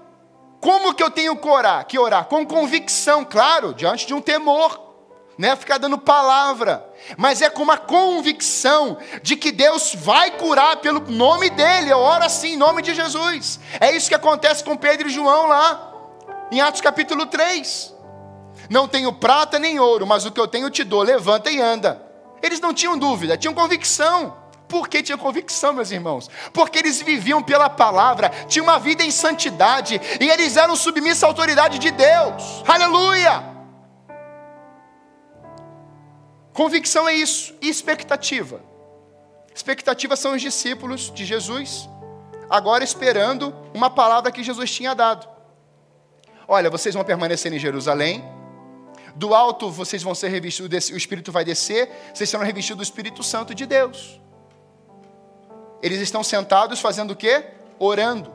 como que eu tenho que orar? Que orar com convicção, claro, diante de um temor, não é ficar dando palavra, mas é com uma convicção de que Deus vai curar pelo nome dele. Eu oro assim em nome de Jesus. É isso que acontece com Pedro e João lá, em Atos capítulo 3. Não tenho prata nem ouro, mas o que eu tenho te dou, levanta e anda. Eles não tinham dúvida, tinham convicção. Por que tinha convicção, meus irmãos? Porque eles viviam pela palavra, tinham uma vida em santidade e eles eram submissos à autoridade de Deus. Aleluia! Convicção é isso, e expectativa. Expectativa são os discípulos de Jesus, agora esperando uma palavra que Jesus tinha dado. Olha, vocês vão permanecer em Jerusalém, do alto vocês vão ser revestidos, o Espírito vai descer, vocês serão revestidos do Espírito Santo de Deus. Eles estão sentados fazendo o quê? Orando.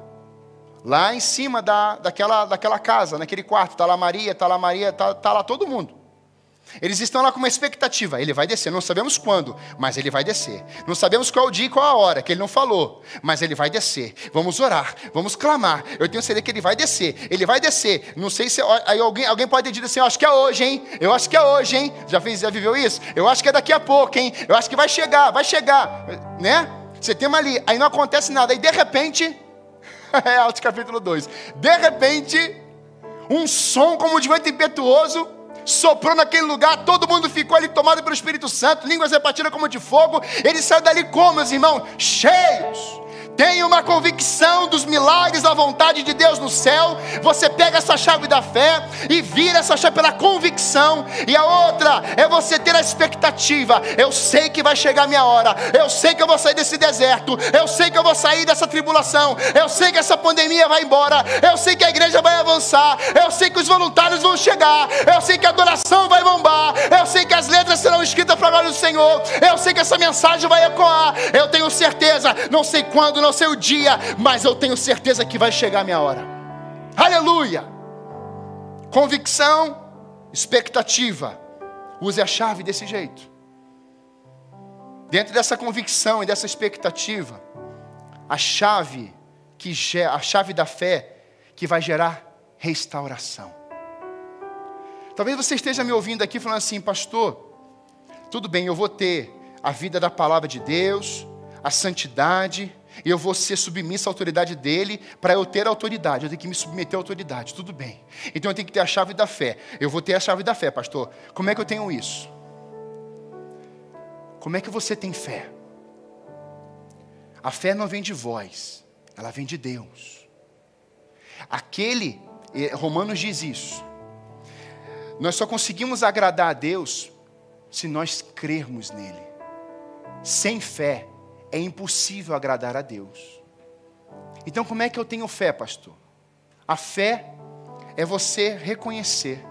Lá em cima da, daquela, daquela casa, naquele quarto. Está lá Maria, está lá Maria, está tá lá todo mundo. Eles estão lá com uma expectativa. Ele vai descer. Não sabemos quando, mas ele vai descer. Não sabemos qual dia e qual a hora, que ele não falou. Mas ele vai descer. Vamos orar, vamos clamar. Eu tenho certeza que ele vai descer. Ele vai descer. Não sei se. Aí alguém, alguém pode ter dito assim: Eu acho que é hoje, hein? Eu acho que é hoje, hein? Já, fez, já viveu isso? Eu acho que é daqui a pouco, hein? Eu acho que vai chegar, vai chegar. Né? Você tem uma ali, aí não acontece nada, aí de repente, [LAUGHS] é Atos capítulo 2, de repente, um som como de vento impetuoso soprou naquele lugar, todo mundo ficou ali tomado pelo Espírito Santo, línguas repartidas como de fogo, eles saíram dali como, meus irmãos? Cheios, Tenha uma convicção dos milagres da vontade de Deus no céu. Você pega essa chave da fé e vira essa chave pela convicção. E a outra é você ter a expectativa. Eu sei que vai chegar a minha hora. Eu sei que eu vou sair desse deserto. Eu sei que eu vou sair dessa tribulação. Eu sei que essa pandemia vai embora. Eu sei que a igreja vai avançar. Eu sei que os voluntários vão chegar. Eu sei que a adoração vai bombar. Eu sei que as letras serão escritas para a glória do Senhor. Eu sei que essa mensagem vai ecoar. Eu tenho certeza. Não sei quando sei o dia, mas eu tenho certeza que vai chegar a minha hora. Aleluia! Convicção, expectativa. Use a chave desse jeito. Dentro dessa convicção e dessa expectativa, a chave que a chave da fé que vai gerar restauração. Talvez você esteja me ouvindo aqui falando assim, pastor, tudo bem, eu vou ter a vida da palavra de Deus, a santidade, e eu vou ser submissa à autoridade dele, para eu ter autoridade, eu tenho que me submeter à autoridade, tudo bem. Então eu tenho que ter a chave da fé. Eu vou ter a chave da fé, pastor. Como é que eu tenho isso? Como é que você tem fé? A fé não vem de vós, ela vem de Deus. Aquele, Romanos diz isso. Nós só conseguimos agradar a Deus se nós crermos nele. Sem fé, é impossível agradar a Deus. Então, como é que eu tenho fé, pastor? A fé é você reconhecer,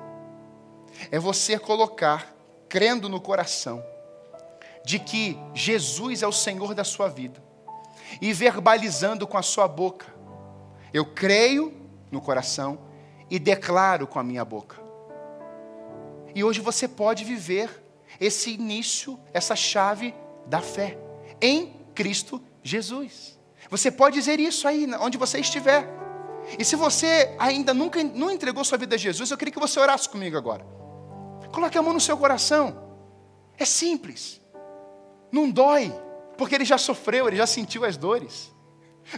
é você colocar, crendo no coração, de que Jesus é o Senhor da sua vida, e verbalizando com a sua boca. Eu creio no coração e declaro com a minha boca. E hoje você pode viver esse início, essa chave da fé, em Cristo Jesus. Você pode dizer isso aí, onde você estiver. E se você ainda nunca não entregou sua vida a Jesus, eu queria que você orasse comigo agora. Coloque a mão no seu coração. É simples. Não dói, porque ele já sofreu, ele já sentiu as dores.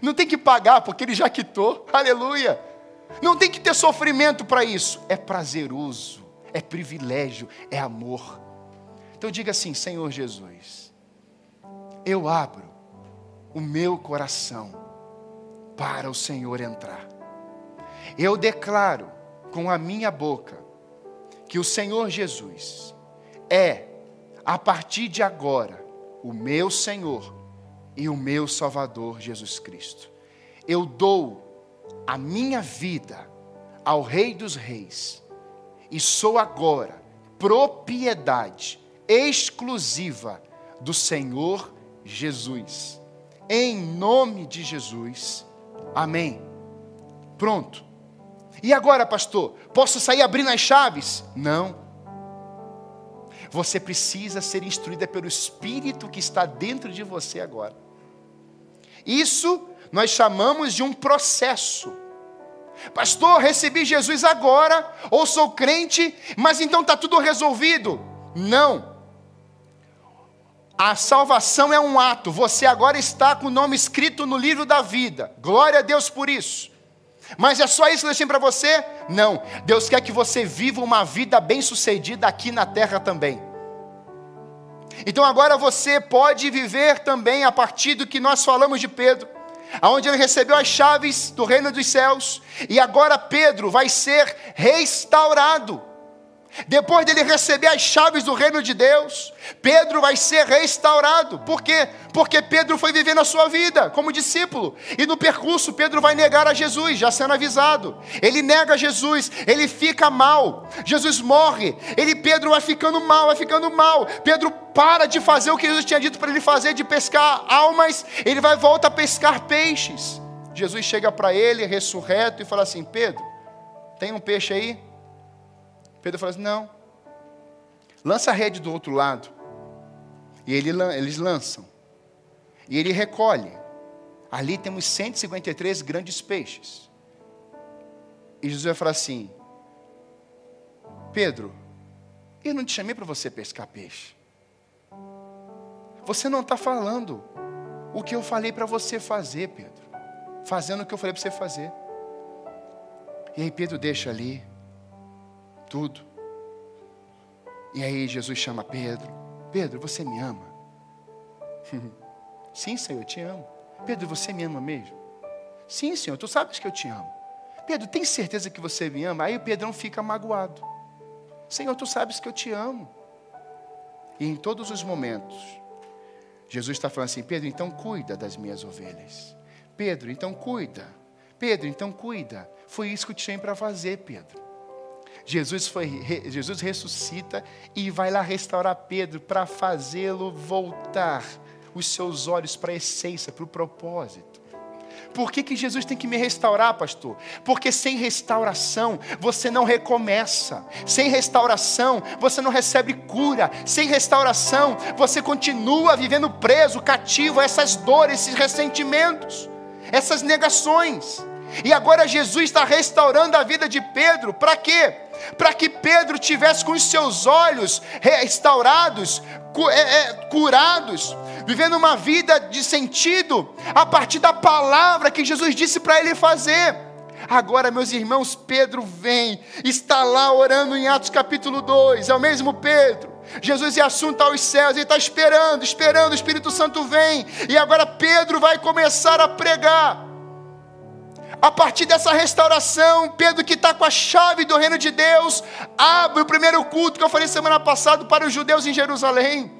Não tem que pagar, porque ele já quitou. Aleluia. Não tem que ter sofrimento para isso. É prazeroso, é privilégio, é amor. Então diga assim: Senhor Jesus, eu abro o meu coração para o Senhor entrar. Eu declaro com a minha boca que o Senhor Jesus é, a partir de agora, o meu Senhor e o meu Salvador Jesus Cristo. Eu dou a minha vida ao Rei dos Reis e sou agora propriedade exclusiva do Senhor Jesus. Em nome de Jesus. Amém. Pronto. E agora, pastor? Posso sair abrindo as chaves? Não. Você precisa ser instruída pelo Espírito que está dentro de você agora. Isso nós chamamos de um processo. Pastor, recebi Jesus agora, ou sou crente, mas então está tudo resolvido. Não. A salvação é um ato. Você agora está com o nome escrito no livro da vida. Glória a Deus por isso. Mas é só isso que Deus tem para você? Não. Deus quer que você viva uma vida bem-sucedida aqui na terra também. Então agora você pode viver também a partir do que nós falamos de Pedro, aonde ele recebeu as chaves do reino dos céus, e agora Pedro vai ser restaurado. Depois dele receber as chaves do reino de Deus, Pedro vai ser restaurado. Por quê? Porque Pedro foi vivendo a sua vida como discípulo. E no percurso, Pedro vai negar a Jesus, já sendo avisado. Ele nega Jesus, ele fica mal. Jesus morre, ele, Pedro, vai ficando mal, vai ficando mal. Pedro para de fazer o que Jesus tinha dito para ele fazer, de pescar almas, ele vai volta a pescar peixes. Jesus chega para ele, ressurreto, e fala assim: Pedro, tem um peixe aí? Pedro fala assim: não. Lança a rede do outro lado. E ele, eles lançam. E ele recolhe. Ali temos 153 grandes peixes. E Jesus vai falar assim: Pedro, eu não te chamei para você pescar peixe. Você não está falando o que eu falei para você fazer, Pedro. Fazendo o que eu falei para você fazer. E aí Pedro deixa ali tudo. E aí Jesus chama Pedro: Pedro, você me ama? [LAUGHS] Sim, Senhor, eu te amo. Pedro, você me ama mesmo? Sim, Senhor, tu sabes que eu te amo. Pedro, tem certeza que você me ama? Aí o Pedrão fica magoado. Senhor, tu sabes que eu te amo. E em todos os momentos, Jesus está falando assim: Pedro, então cuida das minhas ovelhas. Pedro, então cuida. Pedro, então cuida. Foi isso que eu tinha para fazer, Pedro. Jesus, foi, Jesus ressuscita e vai lá restaurar Pedro para fazê-lo voltar os seus olhos para a essência, para o propósito. Por que, que Jesus tem que me restaurar, pastor? Porque sem restauração você não recomeça, sem restauração você não recebe cura, sem restauração você continua vivendo preso, cativo a essas dores, esses ressentimentos, essas negações. E agora Jesus está restaurando a vida de Pedro, para quê? Para que Pedro tivesse com os seus olhos restaurados, é, é, curados, vivendo uma vida de sentido, a partir da palavra que Jesus disse para ele fazer. Agora, meus irmãos, Pedro vem, está lá orando em Atos capítulo 2, é o mesmo Pedro. Jesus é assunto aos céus, ele está esperando, esperando, o Espírito Santo vem, e agora Pedro vai começar a pregar. A partir dessa restauração, Pedro, que está com a chave do reino de Deus, abre o primeiro culto que eu falei semana passada para os judeus em Jerusalém.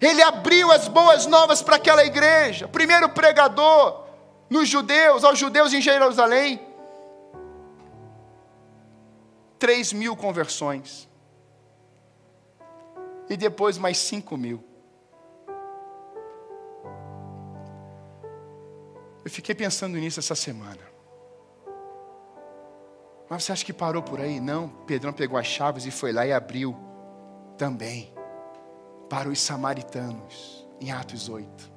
Ele abriu as boas novas para aquela igreja. Primeiro pregador nos judeus, aos judeus em Jerusalém. Três mil conversões. E depois mais cinco mil. Eu fiquei pensando nisso essa semana. Mas você acha que parou por aí? Não. Pedrão pegou as chaves e foi lá e abriu também para os samaritanos, em Atos 8.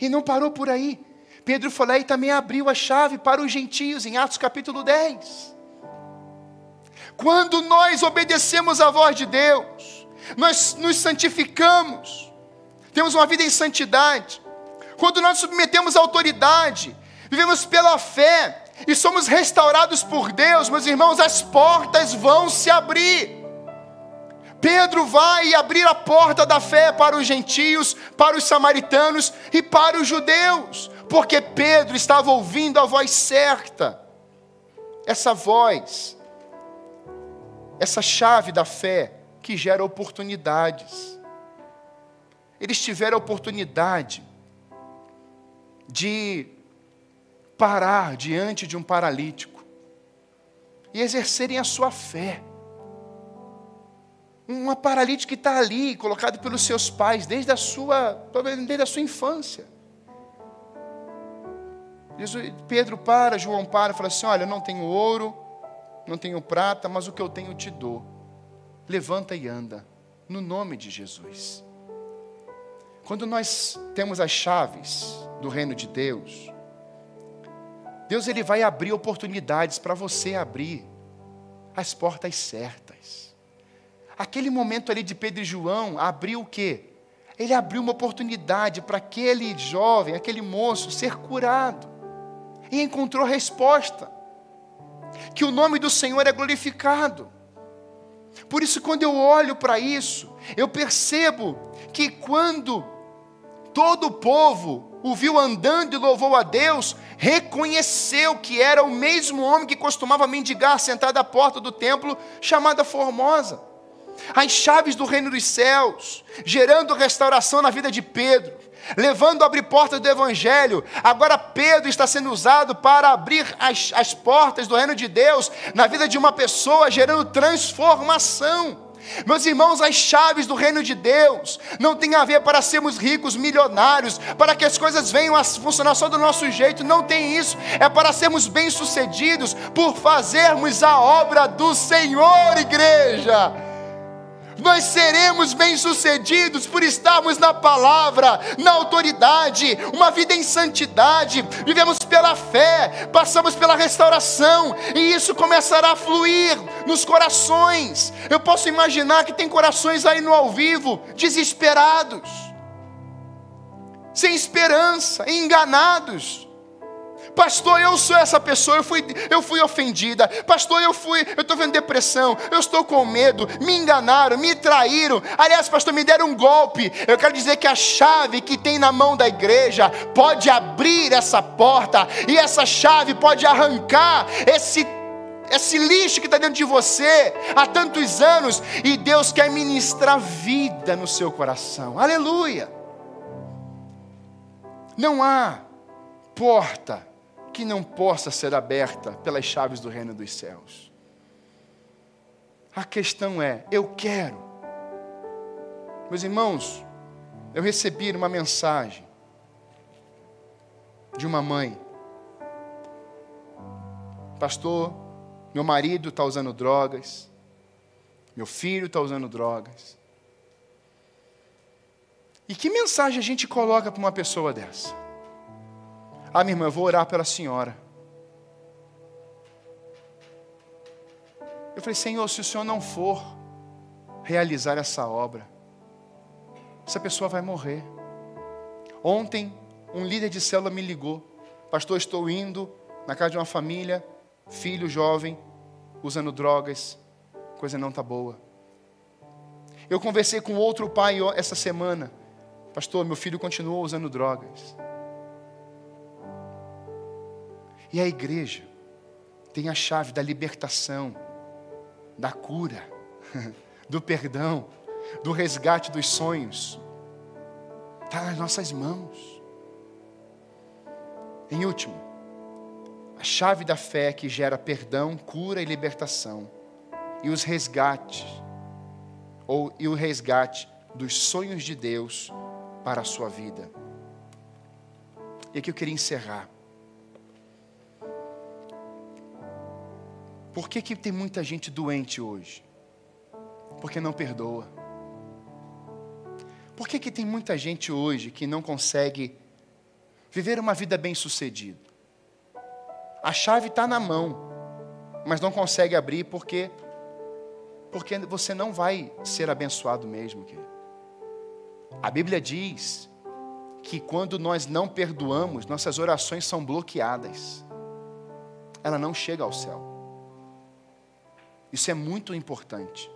E não parou por aí. Pedro foi lá e também abriu a chave para os gentios, em Atos capítulo 10. Quando nós obedecemos a voz de Deus, nós nos santificamos, temos uma vida em santidade, quando nós submetemos a autoridade, vivemos pela fé e somos restaurados por Deus, meus irmãos, as portas vão se abrir. Pedro vai abrir a porta da fé para os gentios, para os samaritanos e para os judeus, porque Pedro estava ouvindo a voz certa. Essa voz, essa chave da fé que gera oportunidades. Eles tiveram a oportunidade de parar diante de um paralítico e exercerem a sua fé. Uma paralítica que está ali, colocado pelos seus pais, desde a sua, desde a sua infância. Jesus, Pedro para, João para, fala assim: Olha, eu não tenho ouro, não tenho prata, mas o que eu tenho eu te dou. Levanta e anda, no nome de Jesus. Quando nós temos as chaves do reino de Deus, Deus ele vai abrir oportunidades para você abrir as portas certas. Aquele momento ali de Pedro e João abriu o quê? Ele abriu uma oportunidade para aquele jovem, aquele moço ser curado. E encontrou resposta. Que o nome do Senhor é glorificado. Por isso, quando eu olho para isso, eu percebo que quando todo o povo o viu andando e louvou a Deus, reconheceu que era o mesmo homem que costumava mendigar sentado à porta do templo, chamada Formosa. As chaves do reino dos céus, gerando restauração na vida de Pedro, levando a abrir portas do Evangelho. Agora Pedro está sendo usado para abrir as, as portas do reino de Deus na vida de uma pessoa, gerando transformação. Meus irmãos, as chaves do reino de Deus não tem a ver para sermos ricos, milionários, para que as coisas venham a funcionar só do nosso jeito, não tem isso. É para sermos bem-sucedidos por fazermos a obra do Senhor, igreja nós seremos bem-sucedidos por estarmos na palavra, na autoridade, uma vida em santidade, vivemos pela fé, passamos pela restauração, e isso começará a fluir nos corações. Eu posso imaginar que tem corações aí no ao vivo, desesperados, sem esperança, enganados Pastor, eu sou essa pessoa, eu fui, eu fui ofendida. Pastor, eu fui, eu estou vendo depressão, eu estou com medo, me enganaram, me traíram. Aliás, pastor, me deram um golpe. Eu quero dizer que a chave que tem na mão da igreja pode abrir essa porta, e essa chave pode arrancar esse esse lixo que está dentro de você há tantos anos, e Deus quer ministrar vida no seu coração. Aleluia! Não há porta que não possa ser aberta pelas chaves do reino dos céus. A questão é: eu quero. Meus irmãos, eu recebi uma mensagem de uma mãe. Pastor, meu marido está usando drogas. Meu filho está usando drogas. E que mensagem a gente coloca para uma pessoa dessa? Ah, minha irmã, eu vou orar pela senhora. Eu falei, Senhor, se o Senhor não for realizar essa obra, essa pessoa vai morrer. Ontem, um líder de célula me ligou. Pastor, estou indo na casa de uma família, filho jovem, usando drogas, coisa não está boa. Eu conversei com outro pai essa semana. Pastor, meu filho continua usando drogas. E a igreja tem a chave da libertação, da cura, [LAUGHS] do perdão, do resgate dos sonhos. Está nas nossas mãos. Em último, a chave da fé que gera perdão, cura e libertação. E os resgates, ou e o resgate dos sonhos de Deus para a sua vida. E aqui eu queria encerrar. Por que, que tem muita gente doente hoje? Porque não perdoa. Por que, que tem muita gente hoje que não consegue viver uma vida bem-sucedida? A chave está na mão, mas não consegue abrir porque porque você não vai ser abençoado mesmo, querido. A Bíblia diz que quando nós não perdoamos, nossas orações são bloqueadas. Ela não chega ao céu. Isso é muito importante.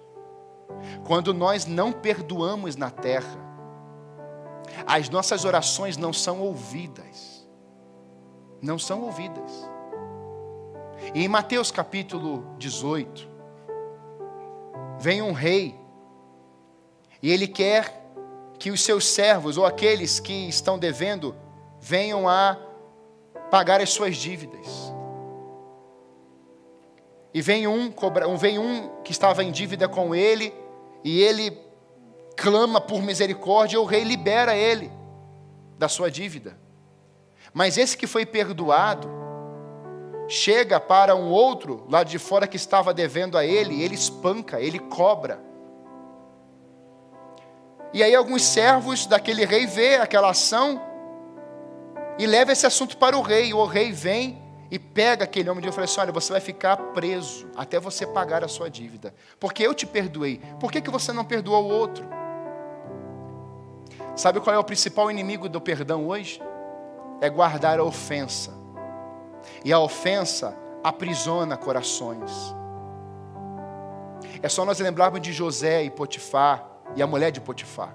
Quando nós não perdoamos na terra, as nossas orações não são ouvidas. Não são ouvidas. E em Mateus capítulo 18, vem um rei, e ele quer que os seus servos, ou aqueles que estão devendo, venham a pagar as suas dívidas. E vem um, vem um que estava em dívida com ele, e ele clama por misericórdia, e o rei libera ele da sua dívida. Mas esse que foi perdoado, chega para um outro lá de fora que estava devendo a ele, ele espanca, ele cobra. E aí alguns servos daquele rei vê aquela ação e leva esse assunto para o rei. O rei vem e pega aquele homem e fala assim: olha, você vai ficar preso até você pagar a sua dívida. Porque eu te perdoei. Por que, que você não perdoou o outro? Sabe qual é o principal inimigo do perdão hoje? É guardar a ofensa. E a ofensa aprisiona corações. É só nós lembrarmos de José e Potifar e a mulher de Potifar.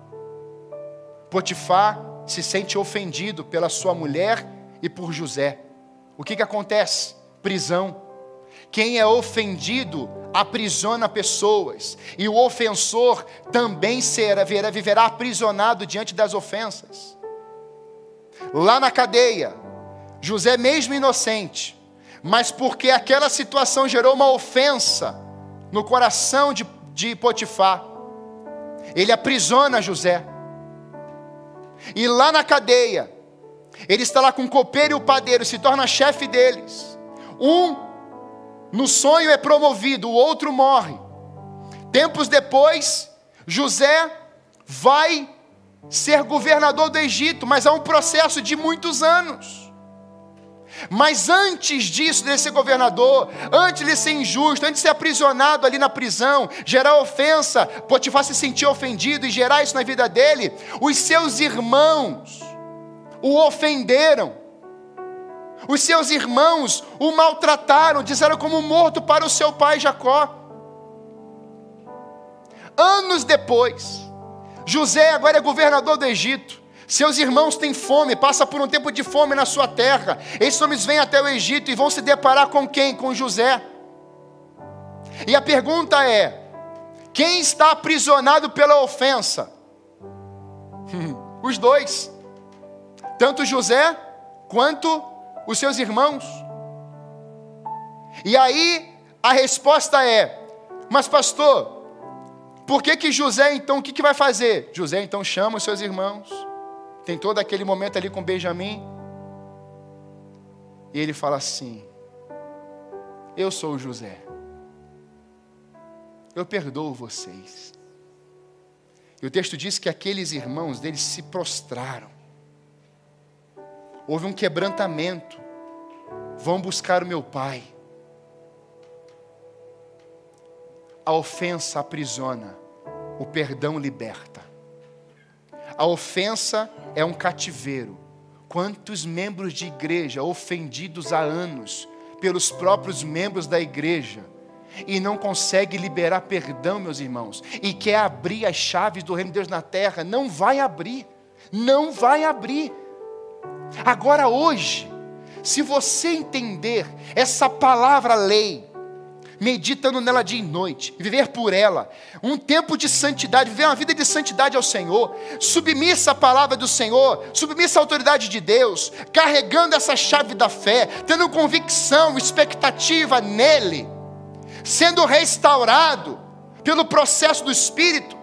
Potifar se sente ofendido pela sua mulher e por José. O que, que acontece? Prisão. Quem é ofendido aprisiona pessoas, e o ofensor também será, viverá aprisionado diante das ofensas. Lá na cadeia, José, mesmo inocente, mas porque aquela situação gerou uma ofensa no coração de, de Potifar, ele aprisiona José. E lá na cadeia, ele está lá com o copeiro e o padeiro, se torna chefe deles. Um, no sonho, é promovido, o outro morre. Tempos depois, José vai ser governador do Egito, mas há um processo de muitos anos. Mas antes disso, de ser governador, antes de ser injusto, antes de ser aprisionado ali na prisão, gerar ofensa, Potifar se sentir ofendido e gerar isso na vida dele, os seus irmãos o ofenderam. Os seus irmãos o maltrataram, disseram como morto para o seu pai Jacó. Anos depois, José agora é governador do Egito. Seus irmãos têm fome, passa por um tempo de fome na sua terra. Esses homens vêm até o Egito e vão se deparar com quem? Com José. E a pergunta é: quem está aprisionado pela ofensa? [LAUGHS] Os dois, tanto José quanto os seus irmãos. E aí a resposta é: mas pastor, por que que José então, o que, que vai fazer? José então chama os seus irmãos, tem todo aquele momento ali com Benjamim, e ele fala assim: Eu sou José, eu perdoo vocês. E o texto diz que aqueles irmãos deles se prostraram, houve um quebrantamento, vão buscar o meu pai. A ofensa aprisiona, o perdão liberta. A ofensa é um cativeiro. Quantos membros de igreja ofendidos há anos pelos próprios membros da igreja e não consegue liberar perdão, meus irmãos, e quer abrir as chaves do reino de Deus na terra, não vai abrir. Não vai abrir. Agora hoje, se você entender essa palavra lei, meditando nela dia e noite, viver por ela, um tempo de santidade, viver uma vida de santidade ao Senhor, submissa à palavra do Senhor, submissa à autoridade de Deus, carregando essa chave da fé, tendo convicção, expectativa nele, sendo restaurado pelo processo do Espírito,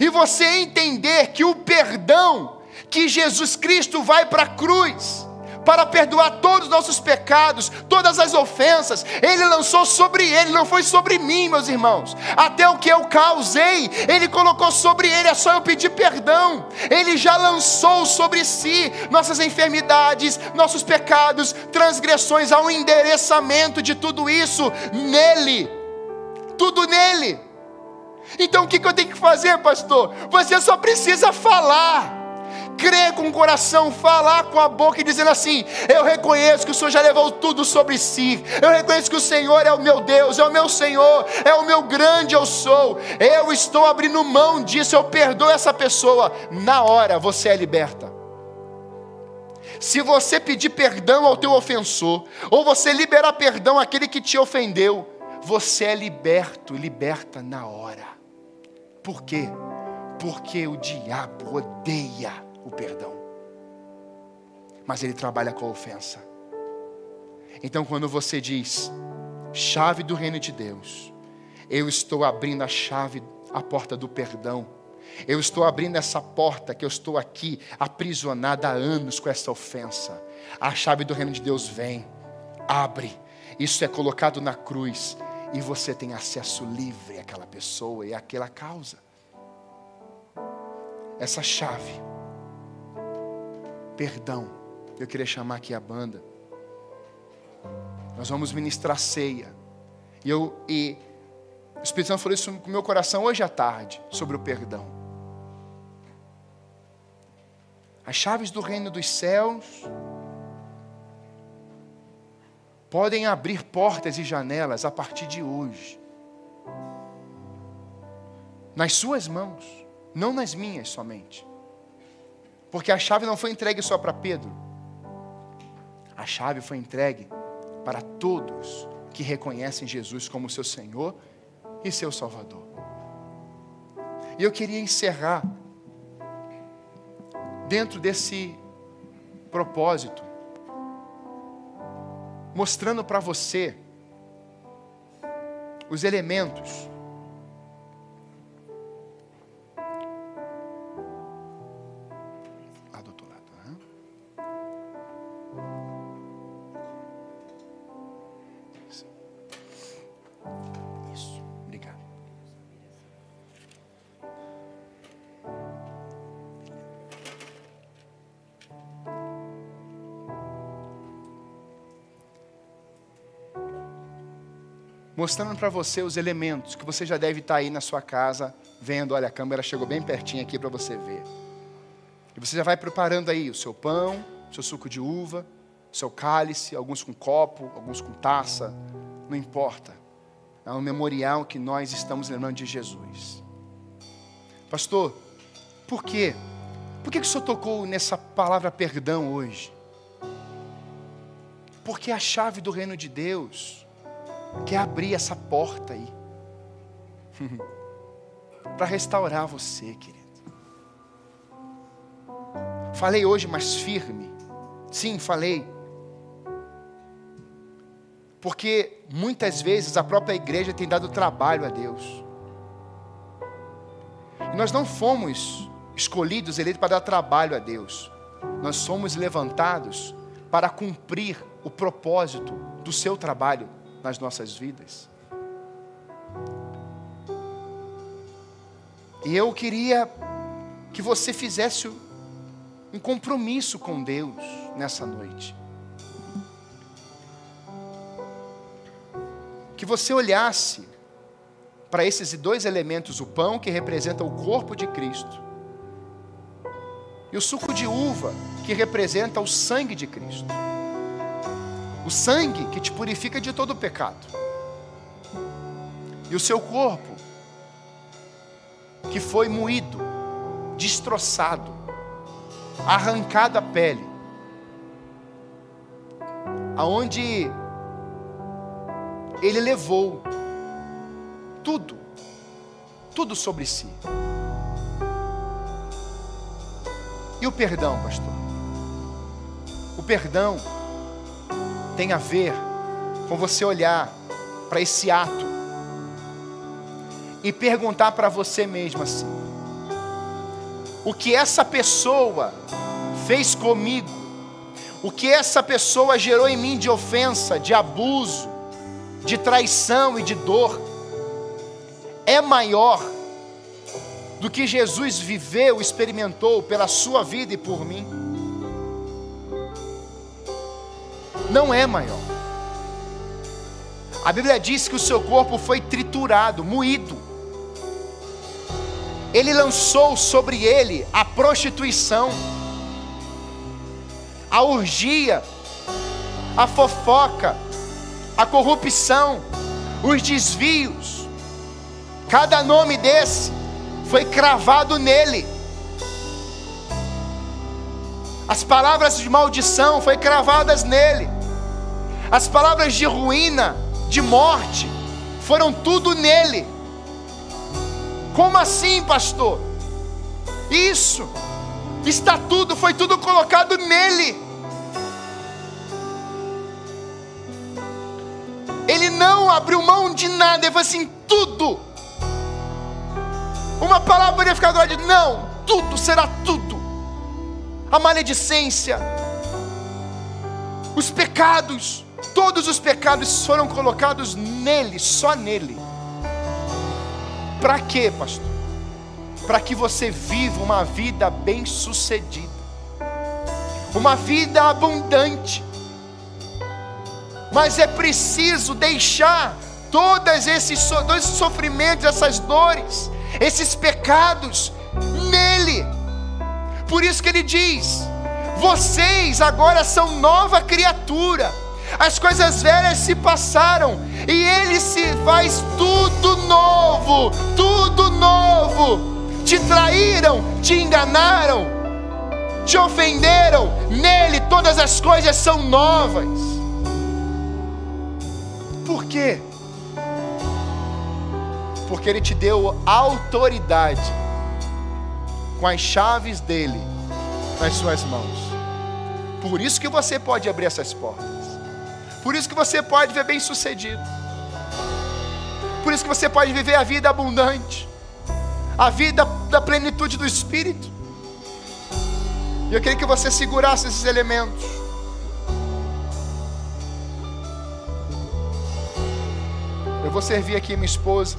e você entender que o perdão que Jesus Cristo vai para a cruz, para perdoar todos os nossos pecados, todas as ofensas. Ele lançou sobre ele, não foi sobre mim, meus irmãos. Até o que eu causei, ele colocou sobre ele, é só eu pedir perdão. Ele já lançou sobre si nossas enfermidades, nossos pecados, transgressões, há um endereçamento de tudo isso nele. Tudo nele. Então o que eu tenho que fazer, pastor? Você só precisa falar crer com o coração, falar com a boca e dizendo assim: Eu reconheço que o Senhor já levou tudo sobre si, eu reconheço que o Senhor é o meu Deus, é o meu Senhor, é o meu grande eu sou, eu estou abrindo mão disso, eu perdoo essa pessoa, na hora você é liberta. Se você pedir perdão ao teu ofensor, ou você liberar perdão àquele que te ofendeu, você é liberto, liberta na hora. Por quê? Porque o diabo odeia o perdão. Mas ele trabalha com a ofensa. Então, quando você diz, chave do reino de Deus, eu estou abrindo a chave, a porta do perdão. Eu estou abrindo essa porta que eu estou aqui aprisionada há anos com essa ofensa. A chave do reino de Deus vem, abre. Isso é colocado na cruz e você tem acesso livre àquela pessoa e àquela causa. Essa chave perdão. Eu queria chamar aqui a banda. Nós vamos ministrar ceia. E, eu, e o Espírito Santo falou isso com o meu coração hoje à tarde, sobre o perdão. As chaves do reino dos céus podem abrir portas e janelas a partir de hoje. Nas suas mãos, não nas minhas somente. Porque a chave não foi entregue só para Pedro. A chave foi entregue para todos que reconhecem Jesus como seu Senhor e seu Salvador. E eu queria encerrar dentro desse propósito, mostrando para você os elementos mostrando para você os elementos que você já deve estar tá aí na sua casa vendo. Olha, a câmera chegou bem pertinho aqui para você ver. E você já vai preparando aí o seu pão, seu suco de uva, seu cálice, alguns com copo, alguns com taça, não importa. É um memorial que nós estamos lembrando de Jesus. Pastor, por quê? Por que, que o senhor tocou nessa palavra perdão hoje? Porque a chave do reino de Deus quer abrir essa porta aí. [LAUGHS] para restaurar você, querido. Falei hoje mais firme. Sim, falei. Porque muitas vezes a própria igreja tem dado trabalho a Deus. E nós não fomos escolhidos, eleitos para dar trabalho a Deus. Nós somos levantados para cumprir o propósito do seu trabalho nas nossas vidas. E eu queria que você fizesse um compromisso com Deus nessa noite. Que você olhasse para esses dois elementos, o pão que representa o corpo de Cristo, e o suco de uva que representa o sangue de Cristo. O sangue que te purifica de todo pecado. E o seu corpo que foi moído, destroçado, arrancado a pele, aonde ele levou tudo, tudo sobre si. E o perdão, pastor? O perdão tem a ver com você olhar para esse ato e perguntar para você mesmo assim: o que essa pessoa fez comigo, o que essa pessoa gerou em mim de ofensa, de abuso, de traição e de dor, é maior do que Jesus viveu, experimentou pela sua vida e por mim? Não é maior. A Bíblia diz que o seu corpo foi triturado, moído. Ele lançou sobre ele a prostituição, a orgia, a fofoca, a corrupção, os desvios. Cada nome desse foi cravado nele. As palavras de maldição foi cravadas nele. As palavras de ruína, de morte, foram tudo nele. Como assim, pastor? Isso está tudo, foi tudo colocado nele. Ele não abriu mão de nada, ele falou assim: tudo uma palavra poderia ficar lado de não, tudo será tudo. A maledicência, os pecados, todos os pecados foram colocados nele, só nele. Para quê, pastor? Para que você viva uma vida bem-sucedida, uma vida abundante. Mas é preciso deixar todos esses, todos esses sofrimentos, essas dores, esses pecados nele. Por isso que ele diz: vocês agora são nova criatura. As coisas velhas se passaram e ele se faz tudo novo, tudo novo. Te traíram, te enganaram, te ofenderam, nele todas as coisas são novas. Por quê? porque Ele te deu autoridade com as chaves dele nas suas mãos. Por isso que você pode abrir essas portas. Por isso que você pode viver bem sucedido. Por isso que você pode viver a vida abundante. A vida da plenitude do Espírito. E eu queria que você segurasse esses elementos. Eu vou servir aqui minha esposa.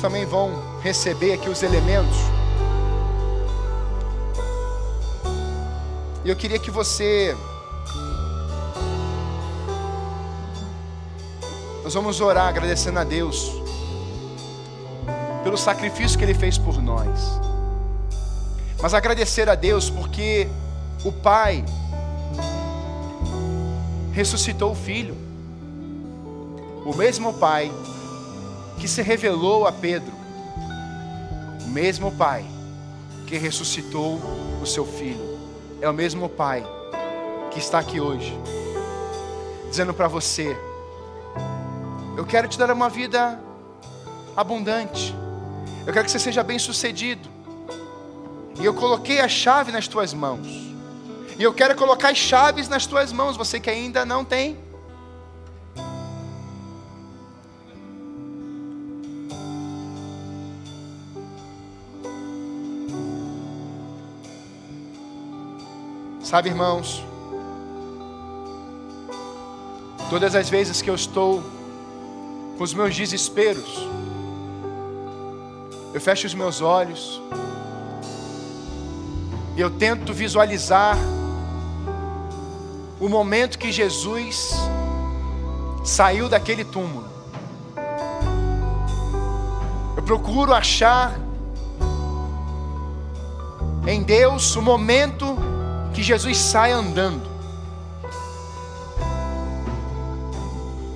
Também vão receber aqui os elementos. E eu queria que você. Nós vamos orar agradecendo a Deus pelo sacrifício que Ele fez por nós. Mas agradecer a Deus porque o Pai ressuscitou o Filho. O mesmo Pai que se revelou a Pedro. O mesmo Pai que ressuscitou o seu Filho. É o mesmo Pai que está aqui hoje, dizendo para você: Eu quero te dar uma vida abundante. Eu quero que você seja bem sucedido. E eu coloquei a chave nas tuas mãos. E eu quero colocar as chaves nas tuas mãos, você que ainda não tem. Sabe, irmãos, todas as vezes que eu estou com os meus desesperos, eu fecho os meus olhos, e eu tento visualizar o momento que Jesus saiu daquele túmulo. Eu procuro achar em Deus o momento que Jesus sai andando.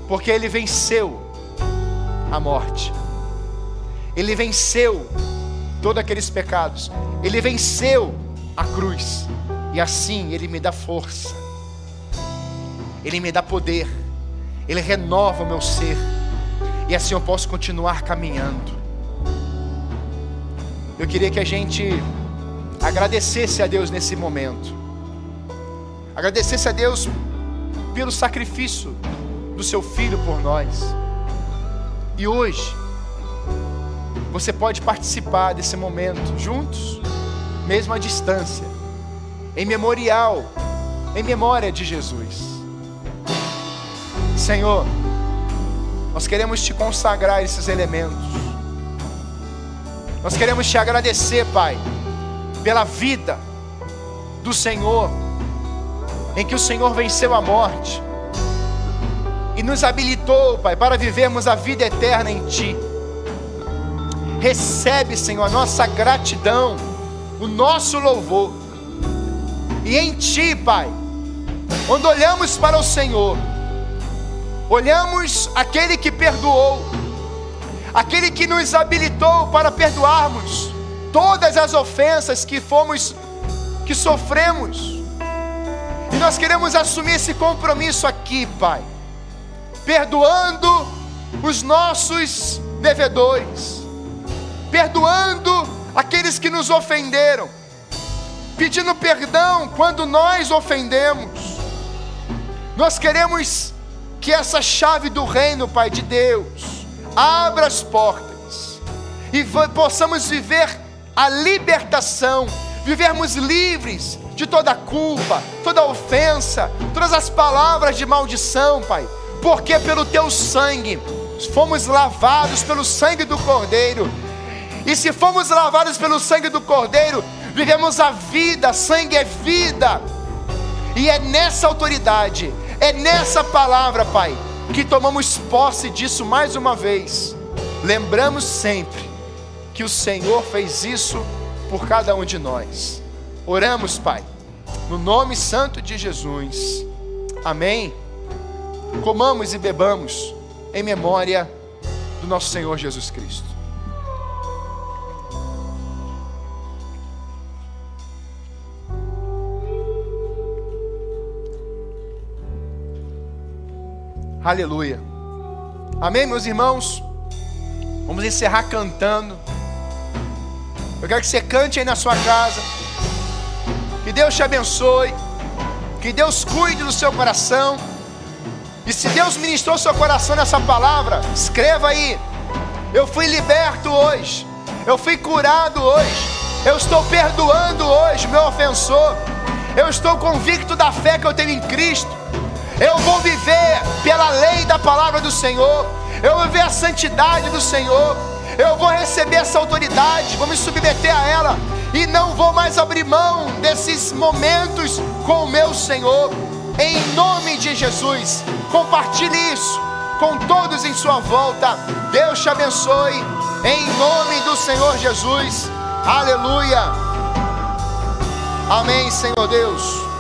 Porque ele venceu a morte. Ele venceu todos aqueles pecados. Ele venceu a cruz. E assim Ele me dá força, Ele me dá poder, Ele renova o meu ser. E assim eu posso continuar caminhando. Eu queria que a gente agradecesse a Deus nesse momento. Agradecesse a Deus pelo sacrifício do seu filho por nós. E hoje, você pode participar desse momento juntos mesmo à distância, em memorial, em memória de Jesus. Senhor, nós queremos te consagrar esses elementos. Nós queremos te agradecer, Pai, pela vida do Senhor, em que o Senhor venceu a morte e nos habilitou, Pai, para vivermos a vida eterna em Ti. Recebe, Senhor, a nossa gratidão o nosso louvor. E em Ti, Pai, quando olhamos para o Senhor, olhamos aquele que perdoou, aquele que nos habilitou para perdoarmos todas as ofensas que fomos, que sofremos. Nós queremos assumir esse compromisso aqui, Pai, perdoando os nossos devedores, perdoando aqueles que nos ofenderam, pedindo perdão quando nós ofendemos. Nós queremos que essa chave do reino, Pai de Deus, abra as portas e possamos viver a libertação, vivermos livres de toda culpa, toda ofensa, todas as palavras de maldição, Pai, porque pelo teu sangue fomos lavados pelo sangue do Cordeiro e se fomos lavados pelo sangue do Cordeiro, vivemos a vida, sangue é vida. E é nessa autoridade, é nessa palavra, Pai, que tomamos posse disso mais uma vez. Lembramos sempre que o Senhor fez isso por cada um de nós. Oramos, Pai, no nome santo de Jesus. Amém. Comamos e bebamos em memória do nosso Senhor Jesus Cristo. Aleluia. Amém, meus irmãos? Vamos encerrar cantando. Eu quero que você cante aí na sua casa. Que Deus te abençoe. Que Deus cuide do seu coração. E se Deus ministrou seu coração nessa palavra, escreva aí. Eu fui liberto hoje. Eu fui curado hoje. Eu estou perdoando hoje meu ofensor. Eu estou convicto da fé que eu tenho em Cristo. Eu vou viver pela lei da palavra do Senhor. Eu vou viver a santidade do Senhor. Eu vou receber essa autoridade, vou me submeter a ela. e não vou mais abrir mão desses momentos com o meu Senhor. Em nome de Jesus, compartilhe isso com todos em sua volta. Deus te abençoe. Em nome do Senhor Jesus. Aleluia. Amém, Senhor Deus.